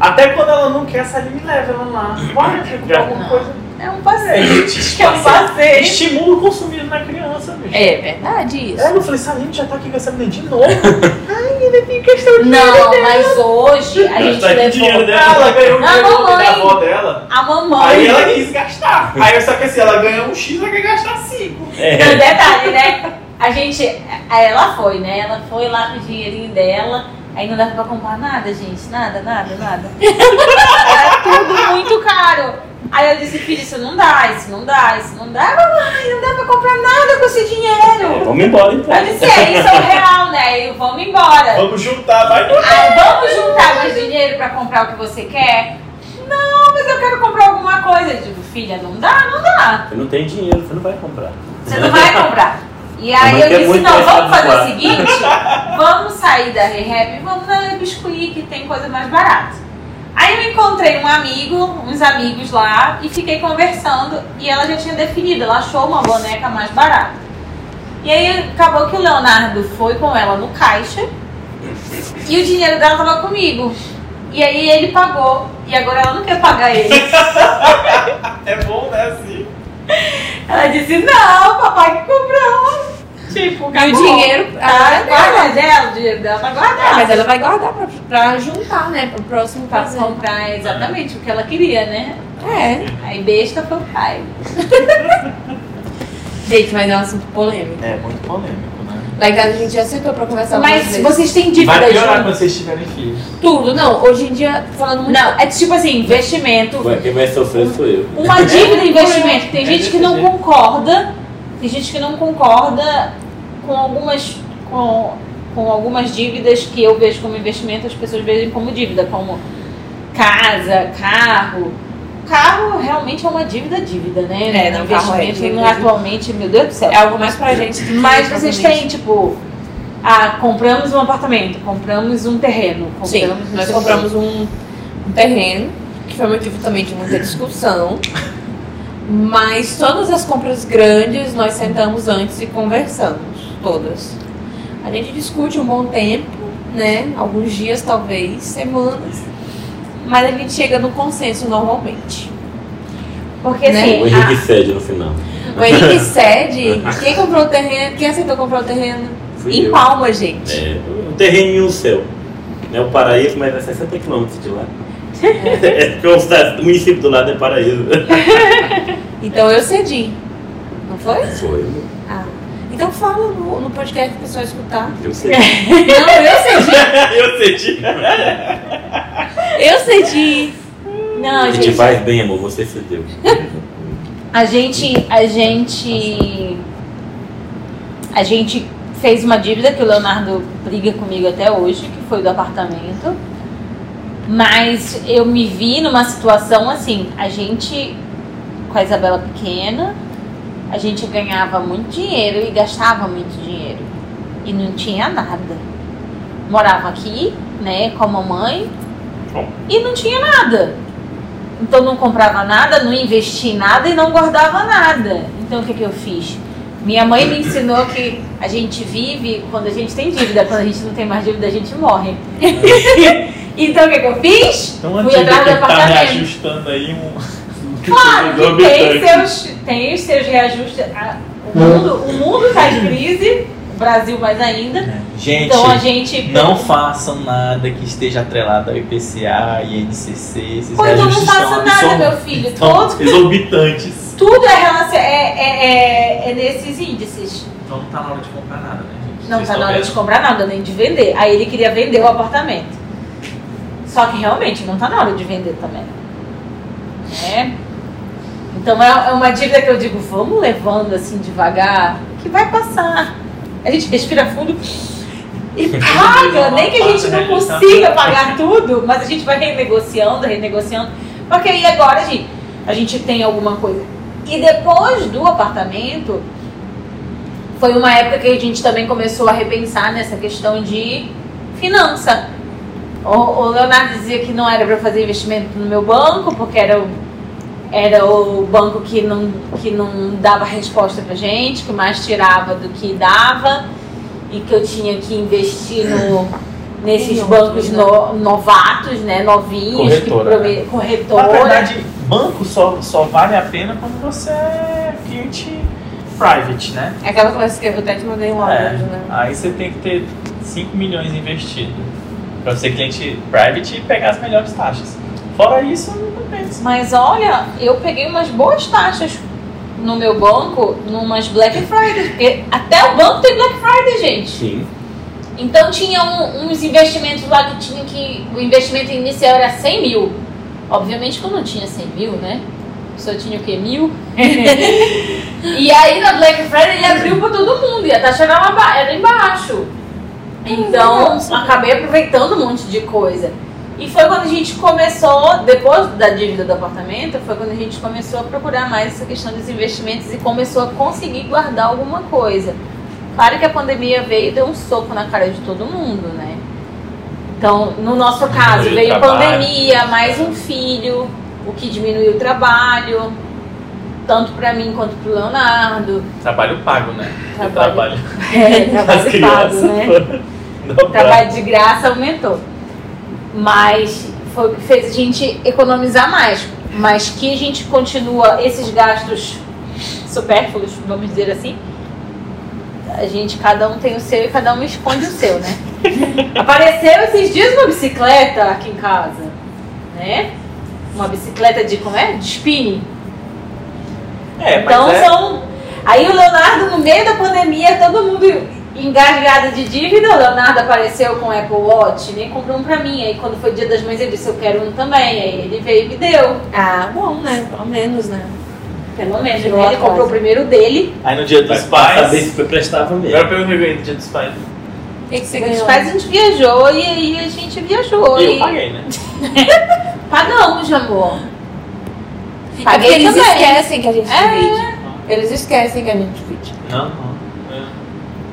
[SPEAKER 1] Até quando ela não quer sair, me leva ela lá. Bora, quer comprar alguma
[SPEAKER 2] Não.
[SPEAKER 1] coisa.
[SPEAKER 2] É um
[SPEAKER 1] É,
[SPEAKER 2] passeio.
[SPEAKER 1] gente,
[SPEAKER 2] É um passeio.
[SPEAKER 1] Estimula o consumismo na criança, bicho.
[SPEAKER 3] É verdade isso.
[SPEAKER 1] É, eu falei, Salim já tá aqui gastando dinheiro de novo. Ai, ainda tem questão de
[SPEAKER 2] Não, mas hoje a gente
[SPEAKER 4] Gastar com dinheiro
[SPEAKER 2] levou
[SPEAKER 4] dela.
[SPEAKER 1] Ela ganhou um
[SPEAKER 2] A
[SPEAKER 1] dinheiro
[SPEAKER 2] mamãe.
[SPEAKER 1] da avó dela.
[SPEAKER 2] a mamãe.
[SPEAKER 1] Aí ela quis gastar. Aí só que assim, ela ganhou um X, ela quer gastar 5.
[SPEAKER 2] Não,
[SPEAKER 4] É.
[SPEAKER 2] detalhe, né? A gente. Aí ela foi, né? Ela foi lá com o dinheirinho dela. Aí não dava pra comprar nada, gente. Nada, nada, nada. Era tudo muito caro. Aí eu disse, filho, isso não dá, isso não dá, isso não dá. Mamãe, não dá pra comprar nada com esse dinheiro.
[SPEAKER 4] Vamos embora então.
[SPEAKER 2] Eu disse, é, isso é o real, né? E vamos embora.
[SPEAKER 1] Vamos juntar, vai.
[SPEAKER 2] Aí, vamos juntar mais dinheiro pra comprar o que você quer? Não, mas eu quero comprar alguma coisa. Eu digo, filha, não dá, não dá.
[SPEAKER 4] Você não tem dinheiro, você não vai comprar.
[SPEAKER 2] Você não vai comprar. E
[SPEAKER 4] A
[SPEAKER 2] aí eu
[SPEAKER 4] quer
[SPEAKER 2] disse, não, vamos fazer o seguinte, vamos sair da Rehab e vamos na Biscuit, que tem coisa mais barata. Aí eu encontrei um amigo, uns amigos lá, e fiquei conversando, e ela já tinha definido, ela achou uma boneca mais barata. E aí acabou que o Leonardo foi com ela no caixa, e o dinheiro dela tava comigo. E aí ele pagou, e agora ela não quer pagar ele.
[SPEAKER 1] É bom, né, assim.
[SPEAKER 2] Ela disse, não, papai que comprou. Tipo,
[SPEAKER 3] E o dinheiro
[SPEAKER 2] Tá
[SPEAKER 3] ah,
[SPEAKER 2] guardado dela, o dinheiro dela tá
[SPEAKER 3] É,
[SPEAKER 2] guardado.
[SPEAKER 3] mas ela vai guardar pra, pra juntar, né? Pro próximo
[SPEAKER 2] Pra
[SPEAKER 3] fazer.
[SPEAKER 2] comprar exatamente o que ela queria, né?
[SPEAKER 3] É.
[SPEAKER 2] Aí besta foi o pai.
[SPEAKER 3] Gente, mas é um assunto polêmico.
[SPEAKER 1] É muito polêmico, né?
[SPEAKER 3] Casa a gente já sentou pra conversar
[SPEAKER 2] Mas
[SPEAKER 3] vezes.
[SPEAKER 2] vocês têm dívida
[SPEAKER 1] Vai piorar
[SPEAKER 2] junto?
[SPEAKER 1] quando vocês tiverem filhos.
[SPEAKER 3] Tudo, não. Hoje em dia, falando muito.
[SPEAKER 2] Não, é tipo assim, investimento.
[SPEAKER 4] Vai- Quem vai sofrer sou eu.
[SPEAKER 2] Uma dívida e investimento. Tem
[SPEAKER 1] É
[SPEAKER 2] gente que não
[SPEAKER 1] jeito.
[SPEAKER 2] concorda. Tem gente que não concorda com algumas. Com, com algumas dívidas que eu vejo como investimento, as pessoas veem como dívida, como casa, carro. Carro realmente é uma dívida, dívida, né?
[SPEAKER 3] É, não, é
[SPEAKER 2] investimento
[SPEAKER 3] dívida.
[SPEAKER 2] atualmente, meu Deus do céu.
[SPEAKER 3] É algo mais pra gente. que
[SPEAKER 2] Mas vocês têm, tipo, ah, compramos um apartamento, compramos um terreno,
[SPEAKER 3] Sim,
[SPEAKER 2] compramos não
[SPEAKER 3] nós
[SPEAKER 2] sei o quê.
[SPEAKER 3] compramos um, um terreno, que foi motivo também de muita discussão. Mas todas as compras grandes nós sentamos antes e conversamos, todas. A gente discute um bom tempo, né? Alguns dias, talvez, semanas. Mas a gente chega no consenso normalmente.
[SPEAKER 2] Porque
[SPEAKER 3] né?
[SPEAKER 2] assim,
[SPEAKER 4] O
[SPEAKER 2] a-
[SPEAKER 4] Henrique cede no final.
[SPEAKER 3] O Henrique cede. Quem comprou o terreno? Quem aceitou comprar o terreno?
[SPEAKER 4] Fui
[SPEAKER 3] em
[SPEAKER 4] eu.
[SPEAKER 3] Palma, gente.
[SPEAKER 4] É, um terreninho no céu. É o Paraíso, mas é 60 quilômetros de lá. É porque o o município do lado é Paraíso.
[SPEAKER 3] Então eu cedi. Não foi?
[SPEAKER 4] Foi.
[SPEAKER 3] Ah. Então fala no, no podcast pro pessoal escutar.
[SPEAKER 4] Eu sei.
[SPEAKER 3] Não, eu cedi.
[SPEAKER 1] eu senti.
[SPEAKER 3] Eu cedi.
[SPEAKER 2] não,
[SPEAKER 4] A gente
[SPEAKER 2] gente,
[SPEAKER 4] faz bem, amor, você cedeu.
[SPEAKER 2] a gente, a gente, a gente fez uma dívida que o Leonardo briga comigo até hoje, que foi do apartamento. Mas eu me vi numa situação assim, a gente com a Isabela pequena, a gente ganhava muito dinheiro e gastava muito dinheiro. E não tinha nada. Morava aqui, né, com a mamãe,
[SPEAKER 4] Bom.
[SPEAKER 2] e não tinha nada. Então não comprava nada, não investia em nada e não guardava nada. Então o que, que eu fiz? Minha mãe me ensinou que a gente vive quando a gente tem dívida, quando a gente não tem mais dívida, a gente morre. então o que, que eu fiz?
[SPEAKER 1] Então a
[SPEAKER 2] Fui atrás do
[SPEAKER 1] que tá
[SPEAKER 2] apartamento.
[SPEAKER 1] reajustando aí um.
[SPEAKER 2] Claro que tem seus, tem os seus reajustes. Ah, O mundo, o mundo está em crise, o Brasil mais ainda.
[SPEAKER 1] Gente,
[SPEAKER 2] Então a gente.
[SPEAKER 1] não façam nada que esteja atrelado ao IPCA, INCC, esses
[SPEAKER 2] Pô, então não faça
[SPEAKER 1] são
[SPEAKER 2] nada, meu filho.
[SPEAKER 1] São
[SPEAKER 2] Todo,
[SPEAKER 1] exorbitantes.
[SPEAKER 2] tudo é, relacion- é, é, é, é nesses índices.
[SPEAKER 1] Então não tá na hora de comprar nada, né, gente?
[SPEAKER 2] Não
[SPEAKER 1] Vocês
[SPEAKER 2] tá na hora
[SPEAKER 1] vendo?
[SPEAKER 2] de comprar nada, nem de vender. Aí ele queria vender o apartamento. Só que realmente não tá na hora de vender também. É. Então é é uma dívida que eu digo, vamos levando assim devagar, que vai passar. A gente respira fundo e paga, nem que a gente não consiga pagar tudo, mas a gente vai renegociando, renegociando. Porque aí agora, gente, a gente tem alguma coisa. E depois do apartamento, foi uma época que a gente também começou a repensar nessa questão de finança. O, o Leonardo dizia que não era para fazer investimento no meu banco, porque era o, era o banco que não, que não dava resposta pra gente, que mais tirava do que dava, e que eu tinha que investir no, nesses
[SPEAKER 3] Tem
[SPEAKER 2] bancos
[SPEAKER 3] outros,
[SPEAKER 2] no- novatos, né, novinhos, que
[SPEAKER 1] Corretora, Na
[SPEAKER 2] corretora.
[SPEAKER 1] verdade, banco só, só vale a pena quando você é cliente private, né?
[SPEAKER 3] É aquela coisa que eu até te mandei um
[SPEAKER 1] É,
[SPEAKER 3] áudio, né?
[SPEAKER 1] aí você tem que ter 5 milhões investido para ser cliente private e pegar as melhores taxas. Fora isso, não compensa.
[SPEAKER 2] Mas olha, eu peguei umas boas taxas no meu banco, numas Black Friday. Porque até o banco tem Black Friday, gente.
[SPEAKER 4] Sim.
[SPEAKER 2] Então tinha um- uns investimentos lá que tinha que. O investimento inicial era 100 mil. Obviamente que eu não tinha 100 mil, né? Só tinha o quê? Mil? e aí na Black Friday ele abriu pra todo mundo e a taxa era, lá ba- era embaixo. Então acabei aproveitando um monte de coisa. E foi quando a gente começou, depois da dívida do apartamento, foi quando a gente começou a procurar mais essa questão dos investimentos e começou a conseguir guardar alguma coisa. Claro que a pandemia veio e deu um soco na cara de todo mundo, né? Então, no nosso caso, veio
[SPEAKER 1] trabalho.
[SPEAKER 2] pandemia, mais um filho, o que diminuiu o trabalho, tanto pra mim quanto pro Leonardo.
[SPEAKER 1] Trabalho pago, né?
[SPEAKER 2] Trabalho-. É, trabalho pago, né? O trabalho de graça aumentou. Mas foi o que fez a gente economizar mais. Mas que a gente continua esses gastos supérfluos, vamos dizer assim. A gente, cada um tem o seu e cada um esconde o seu, né? Apareceu esses dias uma bicicleta aqui em casa, né? Uma bicicleta de, como é? De spinning.
[SPEAKER 1] É, mas
[SPEAKER 2] Então
[SPEAKER 1] é,
[SPEAKER 2] são. Aí o Leonardo, no meio da pandemia, todo mundo engasgado de dívida. O Leonardo apareceu com o Apple Watch, nem comprou um pra mim. Aí quando foi dia das mães, ele disse: Eu quero um também. Aí ele veio e me deu.
[SPEAKER 3] Ah, bom, né? Pelo menos, né?
[SPEAKER 2] Pelo menos. Né? Ele
[SPEAKER 3] casa.
[SPEAKER 2] comprou o primeiro dele.
[SPEAKER 1] Aí no dia dos
[SPEAKER 4] Mas pra saber
[SPEAKER 1] pais.
[SPEAKER 4] se foi prestável mesmo.
[SPEAKER 1] Agora pergunta que eu no dia dos pais.
[SPEAKER 3] O que, que você
[SPEAKER 2] Os pais a gente viajou e aí a gente viajou.
[SPEAKER 1] E eu
[SPEAKER 2] e
[SPEAKER 1] paguei, né?
[SPEAKER 2] Pagamos, amor.
[SPEAKER 3] É
[SPEAKER 2] Paguei
[SPEAKER 3] porque eles
[SPEAKER 2] também.
[SPEAKER 3] esquecem que a gente
[SPEAKER 2] É.
[SPEAKER 3] divide. Eles esquecem que a gente divide.
[SPEAKER 1] Não, não. É.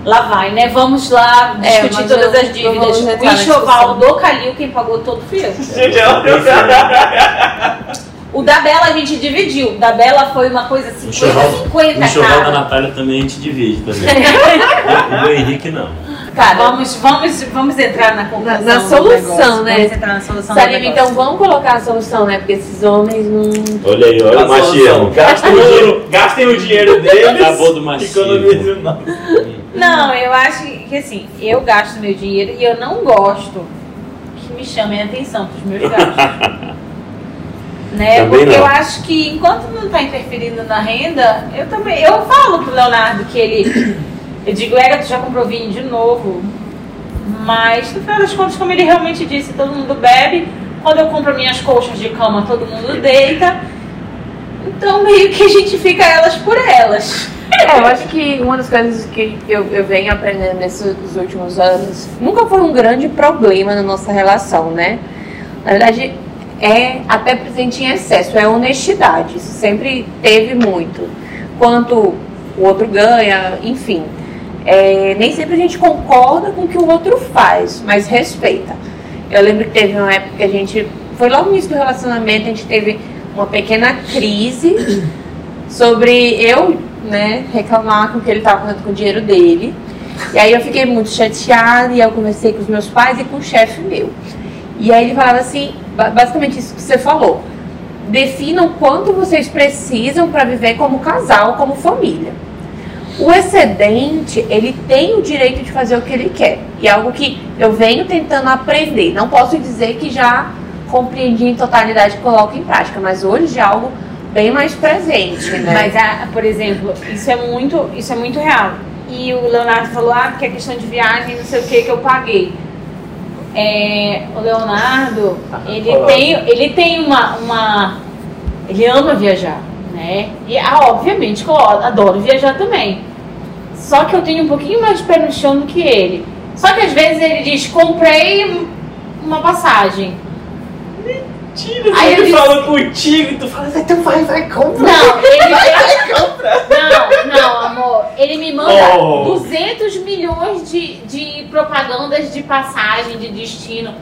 [SPEAKER 2] Lá vai, né? Vamos lá
[SPEAKER 3] É,
[SPEAKER 2] discutir
[SPEAKER 3] mas
[SPEAKER 2] todas
[SPEAKER 3] eu-
[SPEAKER 2] as dívidas. O enxoval do Calil, quem pagou todo fui eu.
[SPEAKER 1] Gente, ela.
[SPEAKER 2] O da Bela a gente dividiu. O da Bela foi uma coisa assim,
[SPEAKER 4] O enxoval-
[SPEAKER 2] 50,
[SPEAKER 4] O enxoval da. Natália também a gente divide também. o do Henrique não.
[SPEAKER 3] Cara,
[SPEAKER 2] Vamos, vamos, vamos entrar na conclusão.
[SPEAKER 3] Na- na solução, né?
[SPEAKER 2] Vamos entrar na solução. do
[SPEAKER 3] Salim, então vamos colocar a solução, né? Porque esses homens não.
[SPEAKER 4] Olha aí, olha o machismo.
[SPEAKER 1] Gastem o dinheiro, gastem o dinheiro deles.
[SPEAKER 4] Acabou do machismo.
[SPEAKER 1] economizem o nosso.
[SPEAKER 2] Não, eu acho que assim, eu gasto meu dinheiro e eu não gosto que me chamem a atenção pros meus gastos. né?
[SPEAKER 4] Também
[SPEAKER 2] Porque
[SPEAKER 4] não.
[SPEAKER 2] eu acho que enquanto não tá interferindo na renda, eu também. Eu falo pro Leonardo que ele. Eu digo, Ega, tu já comprou vinho de novo. Mas no final das contas, como ele realmente disse, todo mundo bebe. Quando eu compro minhas colchas de cama, todo mundo deita. Então meio que a gente fica elas por elas.
[SPEAKER 3] É, eu acho que uma das coisas que eu, eu venho aprendendo nesses últimos anos nunca foi um grande problema na nossa relação, né? Na verdade, é até presente em excesso, é honestidade. Isso sempre teve muito. Quanto o outro ganha, enfim. É, nem sempre a gente concorda com o que o outro faz, mas respeita. Eu lembro que teve uma época que a gente. Foi logo no início do relacionamento, a gente teve uma pequena crise sobre eu, né, reclamar com o que ele estava fazendo com o dinheiro dele. E aí eu fiquei muito chateada e eu conversei com os meus pais e com o chefe meu. E aí ele falava assim, ba- basicamente isso que você falou. Definam quanto vocês precisam para viver como casal, como família. O excedente, ele tem o direito de fazer o que ele quer. E é algo que eu venho tentando aprender. Não posso dizer que já compreendi em totalidade e coloco em prática, mas hoje é algo bem mais presente, né?
[SPEAKER 2] Mas, ah, por exemplo, isso é muito, isso é muito real. E o Leonardo falou, ah, porque é questão de viagem, não sei o que, que eu paguei. É, o Leonardo, ele
[SPEAKER 1] Olá.
[SPEAKER 2] tem, ele tem uma, uma. Ele ama viajar, né? E ah, obviamente que eu adoro viajar também. Só que eu tenho um pouquinho mais de pé no chão do que ele. Só que às vezes ele diz, comprei uma passagem.
[SPEAKER 1] Tira,
[SPEAKER 2] Aí
[SPEAKER 1] ele
[SPEAKER 2] ele-
[SPEAKER 1] fala contigo e tu fala, então vai, vai, compra.
[SPEAKER 2] Não, ele Não, não, amor. Ele me manda
[SPEAKER 1] Oh.
[SPEAKER 2] 200 milhões de, de propagandas de passagem, de destino.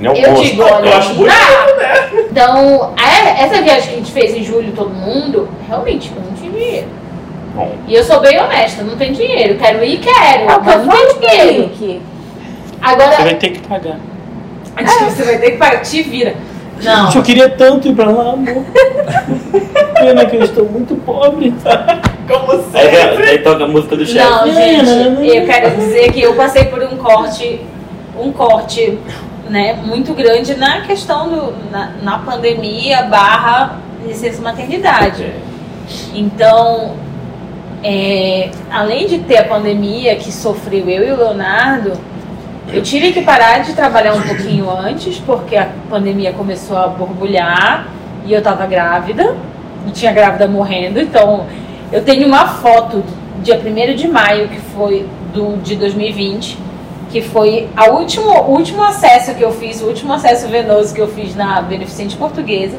[SPEAKER 4] Não
[SPEAKER 2] Eu
[SPEAKER 4] gosto.
[SPEAKER 2] digo, olha,
[SPEAKER 1] Eu acho bonito,
[SPEAKER 2] ah,
[SPEAKER 1] né?
[SPEAKER 2] Então, é- essa viagem que a gente fez em julho, todo mundo, realmente eu não tinha dinheiro.
[SPEAKER 4] Bom.
[SPEAKER 2] E eu sou bem honesta, não tenho dinheiro. Quero ir, quero,
[SPEAKER 3] que
[SPEAKER 2] mas
[SPEAKER 3] eu
[SPEAKER 2] não tenho dinheiro. Agora,
[SPEAKER 4] Você vai ter que pagar.
[SPEAKER 2] você vai ter que pagar, te vira. Não.
[SPEAKER 4] Eu queria tanto ir pra lá, amor. Pena que eu estou muito pobre.
[SPEAKER 1] Como
[SPEAKER 4] Aí,
[SPEAKER 1] sempre.
[SPEAKER 4] aí toca a música do chefe.
[SPEAKER 2] Não, gente, eu quero dizer que eu passei por um corte, um corte, né, muito grande na questão do, na, na pandemia barra licença maternidade. Então, é, além de ter a pandemia que sofreu eu e o Leonardo, eu tive que parar de trabalhar um pouquinho antes, porque a pandemia começou a borbulhar e eu tava grávida, e tinha grávida morrendo, então eu tenho uma foto dia 1 de maio, que foi do, de 2020, que foi a último, o último acesso que eu fiz, o último acesso venoso que eu fiz na Beneficente Portuguesa.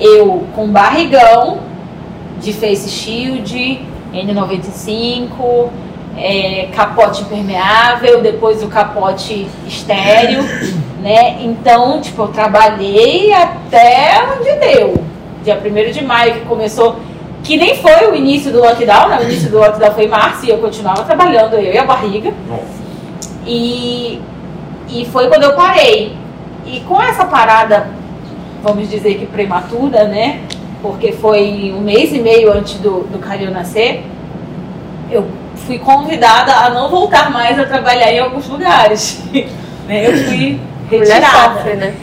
[SPEAKER 2] Eu com barrigão de face shield, N95, é, capote impermeável, depois o capote estéreo, né? Então, tipo, eu trabalhei até onde deu. Dia 1 de maio que começou, que nem foi o início do lockdown, né? O início do lockdown foi em março e eu continuava trabalhando, eu e a barriga. E, e foi quando eu parei. E com essa parada, vamos dizer que prematura, né? Porque foi um mês e meio antes do, do Calil nascer, eu fui convidada a não voltar mais a trabalhar em alguns lugares. né? Eu fui
[SPEAKER 3] Mulher
[SPEAKER 2] retirada.
[SPEAKER 3] sofre, né?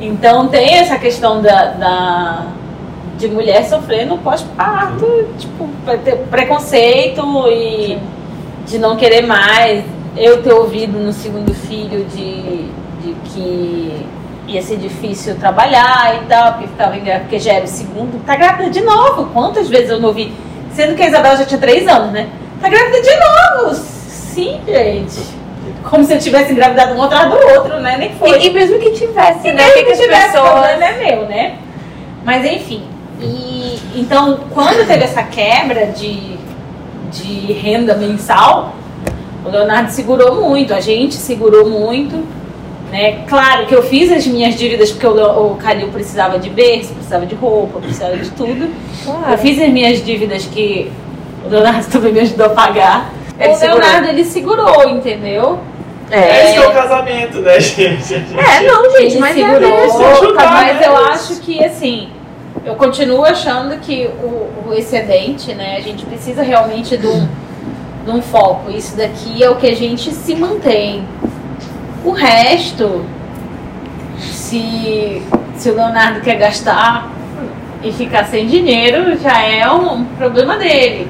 [SPEAKER 2] Então tem essa questão da, da- de mulher sofrer no pós-parto, tipo, ter preconceito e de não querer mais. Eu ter ouvido no segundo filho de, de que ia ser difícil trabalhar e tal, porque ficava porque já era o segundo. Tá grávida de novo. Quantas vezes eu não ouvi? Sendo que a Isabela já tinha três anos, né? Tá grávida de novo! Sim, gente. Como se eu tivesse engravidado um atrás do outro, né? Nem foi.
[SPEAKER 3] E, e mesmo que tivesse,
[SPEAKER 2] E
[SPEAKER 3] né?
[SPEAKER 2] mesmo
[SPEAKER 3] Que, que
[SPEAKER 2] tivesse
[SPEAKER 3] pessoas.
[SPEAKER 2] problema é meu, né? Mas enfim. E então, quando teve essa quebra de, de renda mensal, o Leonardo segurou muito, a gente segurou muito. Né? Claro que eu fiz as minhas dívidas porque o, o Calil precisava de berço, precisava de roupa, precisava de tudo. Eu
[SPEAKER 3] Claro.
[SPEAKER 2] fiz as minhas dívidas que o Leonardo também me ajudou a pagar.
[SPEAKER 3] Ele
[SPEAKER 2] o
[SPEAKER 3] segurou.
[SPEAKER 2] Leonardo ele segurou, entendeu?
[SPEAKER 1] É isso que é o casamento, né, gente?
[SPEAKER 3] É, não, gente,
[SPEAKER 2] Ele
[SPEAKER 3] mas é
[SPEAKER 2] segurou,
[SPEAKER 3] mesmo.
[SPEAKER 1] se ajudar,
[SPEAKER 2] mas
[SPEAKER 1] né?
[SPEAKER 2] eu acho que assim, eu continuo achando que o, o excedente, né, a gente precisa realmente de um, de um foco. Isso daqui é o que a gente se mantém. O resto, se, se o Leonardo quer gastar e ficar sem dinheiro, já é um problema dele.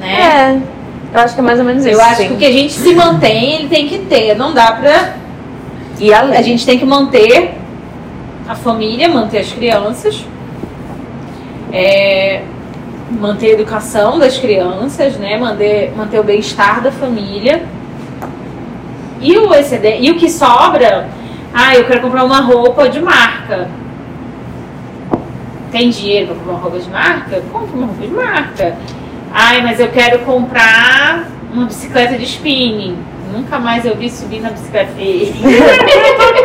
[SPEAKER 2] Né?
[SPEAKER 3] É, eu acho que é mais ou menos isso.
[SPEAKER 2] Eu acho
[SPEAKER 3] sim.
[SPEAKER 2] que o que a gente se mantém, ele tem que ter. Não dá pra
[SPEAKER 3] E além.
[SPEAKER 2] a gente tem que manter a família, manter as crianças, é, manter a educação das crianças, né? Manter, manter o bem-estar da família. E o excedente, e o que sobra, ah, eu quero comprar uma roupa de marca. Tem dinheiro para comprar uma roupa de marca? Compre uma roupa de marca. Ai, mas eu quero comprar uma bicicleta de spinning. Nunca mais eu vi subir na bicicleta.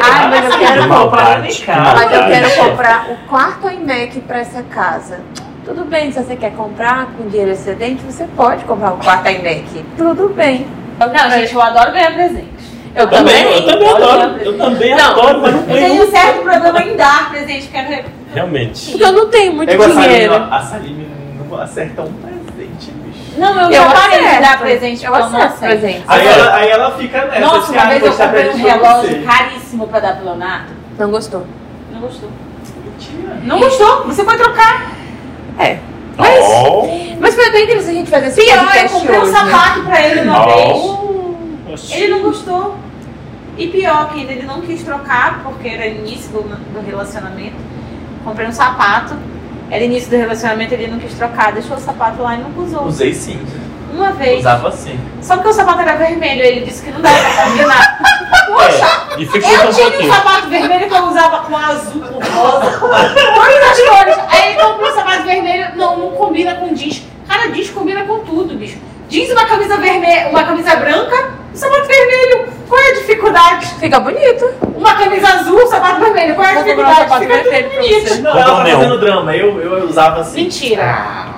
[SPEAKER 3] Ah, mas eu quero
[SPEAKER 4] Que
[SPEAKER 3] comprar. Mas eu quero comprar o quarto iMac pra essa casa. Tudo bem, se você quer comprar com dinheiro excedente, você pode comprar um quarto iMac. Tudo bem.
[SPEAKER 2] Não, gente, eu adoro ganhar presente.
[SPEAKER 3] Eu
[SPEAKER 4] Também, eu também
[SPEAKER 2] Olha,
[SPEAKER 4] adoro. Eu também
[SPEAKER 3] Não,
[SPEAKER 4] adoro, mas não
[SPEAKER 2] Eu
[SPEAKER 4] ganho.
[SPEAKER 2] tenho um certo problema em dar presente, quero
[SPEAKER 4] Realmente.
[SPEAKER 3] Porque eu não tenho muito
[SPEAKER 1] É a Saline,
[SPEAKER 3] dinheiro.
[SPEAKER 1] a Saline não acerta um presente, bicho.
[SPEAKER 2] Não, eu,
[SPEAKER 3] Eu
[SPEAKER 2] já parei de dar presente
[SPEAKER 3] Eu
[SPEAKER 2] eu
[SPEAKER 3] acerto presente.
[SPEAKER 1] Aí ela, aí ela fica nessa.
[SPEAKER 2] Nossa, uma
[SPEAKER 1] ah,
[SPEAKER 2] vez eu comprei um relógio caríssimo pra dar pro Leonardo.
[SPEAKER 3] Não gostou.
[SPEAKER 2] Não gostou.
[SPEAKER 1] Mentira.
[SPEAKER 2] Não gostou? Você foi trocar.
[SPEAKER 3] É. Mas,
[SPEAKER 4] Oh.
[SPEAKER 3] mas foi bem interessante a gente fazer esse
[SPEAKER 2] Pior, eu comprei um
[SPEAKER 3] hoje, né?
[SPEAKER 2] sapato pra ele uma vez.
[SPEAKER 4] Oh.
[SPEAKER 2] Ele não gostou. E pior que ainda ele não quis trocar, porque era início do, do relacionamento. Comprei um sapato. Era início do relacionamento, ele não quis trocar. Deixou o sapato lá e nunca usou.
[SPEAKER 1] Usei sim.
[SPEAKER 2] Uma vez.
[SPEAKER 1] Usava sim.
[SPEAKER 2] Só porque o sapato era vermelho. Ele disse que não dava pra combinar. Poxa,
[SPEAKER 4] É,
[SPEAKER 2] eu
[SPEAKER 4] um
[SPEAKER 2] tinha um sapato vermelho que eu usava com azul, rosa. Todas as cores. Aí ele comprou um sapato vermelho. Não, não combina com jeans. Cara, jeans combina com tudo, bicho. Jeans e uma camisa vermelha, uma camisa branca, um sapato vermelho. Qual é a dificuldade?
[SPEAKER 3] Fica bonito.
[SPEAKER 2] Uma camisa azul, um sapato vermelho. Qual é a
[SPEAKER 3] Vou comprar um
[SPEAKER 2] dificuldade?
[SPEAKER 3] sapato
[SPEAKER 2] Fica tudo
[SPEAKER 3] vermelho pra
[SPEAKER 2] bonito.
[SPEAKER 1] Não, ela tá fazendo drama. Eu, eu usava assim.
[SPEAKER 2] Mentira.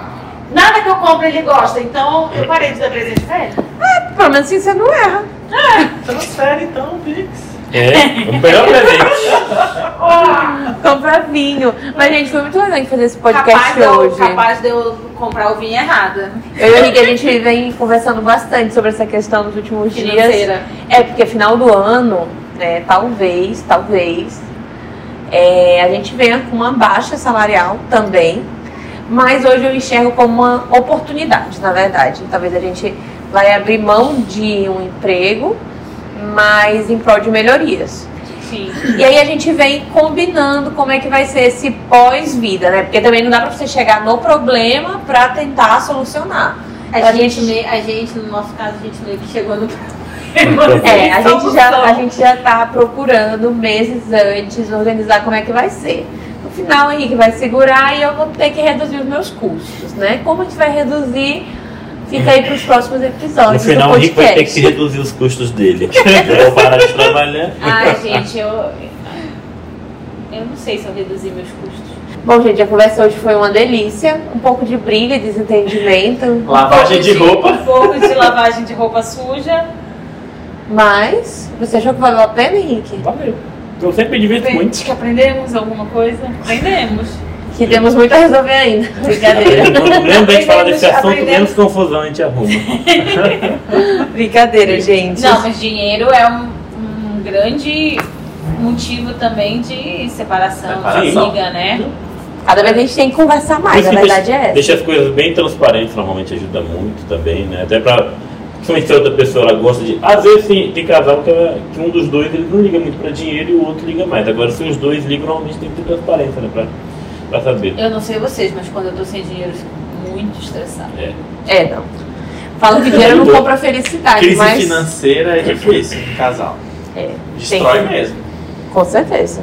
[SPEAKER 2] Nada que eu compro ele gosta, então eu parei de dar presente pra ele.
[SPEAKER 3] Pelo menos assim você não erra.
[SPEAKER 1] Transfere então, Pix.
[SPEAKER 4] É, o melhor presente.
[SPEAKER 3] Compra vinho. Mas, gente, foi muito legal a fazer esse podcast
[SPEAKER 2] Capaz eu,
[SPEAKER 3] hoje.
[SPEAKER 2] capaz de eu comprar o vinho errado.
[SPEAKER 3] Eu e o Henrique, a gente vem conversando bastante sobre essa questão nos últimos dias.
[SPEAKER 2] Financeira.
[SPEAKER 3] É, porque final do ano, né, talvez, talvez, é, a gente venha com uma baixa salarial também. Mas hoje eu enxergo como uma oportunidade, na verdade. Talvez a gente vai abrir mão de um emprego, mas em prol de melhorias.
[SPEAKER 2] Sim.
[SPEAKER 3] E aí a gente vem combinando como é que vai ser esse pós-vida, né? Porque também não dá pra você chegar no problema pra tentar solucionar.
[SPEAKER 2] A,
[SPEAKER 3] A
[SPEAKER 2] gente,
[SPEAKER 3] gente-
[SPEAKER 2] meio- a gente, no nosso caso, a gente meio que chegou no
[SPEAKER 3] É, a gente, já, a gente já tá procurando meses antes organizar como é que vai ser. No final, o Henrique vai segurar e eu vou ter que reduzir os meus custos, né? Como a gente vai reduzir, fica aí pros próximos
[SPEAKER 4] No
[SPEAKER 3] episódios
[SPEAKER 4] final,
[SPEAKER 3] do
[SPEAKER 4] o Rico vai ter que reduzir os custos dele. Eu vou parar de trabalhar.
[SPEAKER 2] Ai, gente, eu. Eu não sei se eu reduzi meus custos.
[SPEAKER 3] Bom, gente, a conversa hoje foi uma delícia. Um pouco de briga, desentendimento.
[SPEAKER 1] Lavagem de roupa.
[SPEAKER 2] Um pouco de lavagem de roupa suja.
[SPEAKER 3] Mas, você achou que valeu a pena, Henrique?
[SPEAKER 4] Valeu. Eu sempre me divirto muito.
[SPEAKER 2] Acho que aprendemos alguma coisa. Aprendemos.
[SPEAKER 3] Que temos muito a resolver ainda. Brincadeira.
[SPEAKER 4] Menos a gente fala desse assunto,
[SPEAKER 2] aprendemos.
[SPEAKER 4] menos confusão a gente arruma.
[SPEAKER 3] Brincadeira, gente.
[SPEAKER 2] Não, mas dinheiro é um, um grande motivo também de separação, de briga, né?
[SPEAKER 3] Cada vez a gente tem que conversar mais,
[SPEAKER 4] isso
[SPEAKER 3] a verdade
[SPEAKER 4] deixa,
[SPEAKER 3] é essa.
[SPEAKER 4] deixa as coisas bem transparentes, normalmente ajuda muito também, né? Até pra. Principalmente se a outra pessoa ela gosta de. Às vezes tem, tem casal que, que um dos dois ele não liga muito pra dinheiro e o outro liga mais. Agora, se os dois ligam, normalmente tem que ter transparência, né? Pra, pra saber.
[SPEAKER 2] Eu não sei vocês, mas quando eu tô sem dinheiro eu fico muito estressada.
[SPEAKER 4] É.
[SPEAKER 3] É, não. Falam que dinheiro não compra felicidade,
[SPEAKER 1] Crise
[SPEAKER 3] mas.
[SPEAKER 1] financeira é difícil casal.
[SPEAKER 3] É,
[SPEAKER 1] Destrói
[SPEAKER 3] que-
[SPEAKER 1] mesmo.
[SPEAKER 3] Com certeza.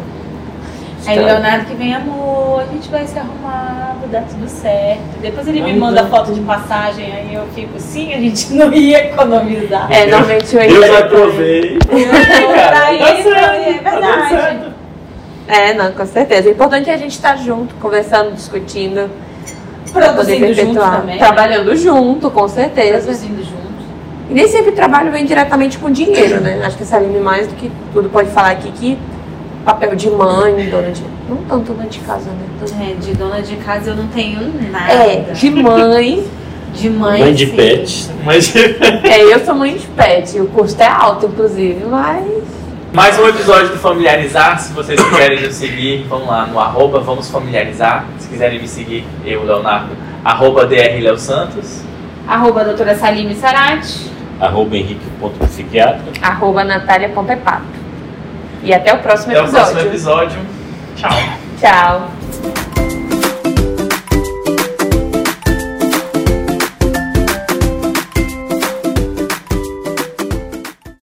[SPEAKER 2] Aí o Leonardo que vem, amor, a gente vai se arrumar, vai dar tudo certo. Depois ele me manda foto de passagem, aí eu fico, sim, a gente não ia economizar.
[SPEAKER 3] É, normalmente o
[SPEAKER 1] Deus
[SPEAKER 3] Henrique.
[SPEAKER 1] aprovei.
[SPEAKER 2] Daí
[SPEAKER 1] Tá
[SPEAKER 2] ele
[SPEAKER 1] certo,
[SPEAKER 2] é
[SPEAKER 1] tá
[SPEAKER 2] verdade.
[SPEAKER 3] É, não, com certeza. O importante é a gente estar junto, conversando, discutindo, pra poder
[SPEAKER 2] Produzindo junto
[SPEAKER 3] perpetuar.
[SPEAKER 2] também. né?
[SPEAKER 3] Trabalhando junto, com certeza.
[SPEAKER 2] Produzindo junto.
[SPEAKER 3] E nem sempre trabalho vem diretamente com dinheiro, né? Acho que a Saline mais do que tudo pode falar aqui que papel de mãe, dona de. Não tanto dona de casa, né?
[SPEAKER 2] É, de dona de casa eu não tenho nada.
[SPEAKER 3] É, de mãe.
[SPEAKER 2] De mãe.
[SPEAKER 4] Mãe de
[SPEAKER 2] sim.
[SPEAKER 4] pet.
[SPEAKER 1] Mas
[SPEAKER 3] É, eu sou mãe de pet. O custo é alto, inclusive, mas.
[SPEAKER 1] Mais um episódio do Familiarizar. Se vocês quiserem nos seguir, vamos lá no arroba Vamos Familiarizar. Se quiserem me seguir, eu, Leonardo, arroba DR Leo Santos.
[SPEAKER 2] Arroba doutora Salime Sarati.
[SPEAKER 4] Arroba henrique.psiquiatra.
[SPEAKER 3] Arroba natália.epato. E até o próximo
[SPEAKER 1] Até o
[SPEAKER 3] episódio.
[SPEAKER 1] próximo episódio. Tchau.
[SPEAKER 3] Tchau.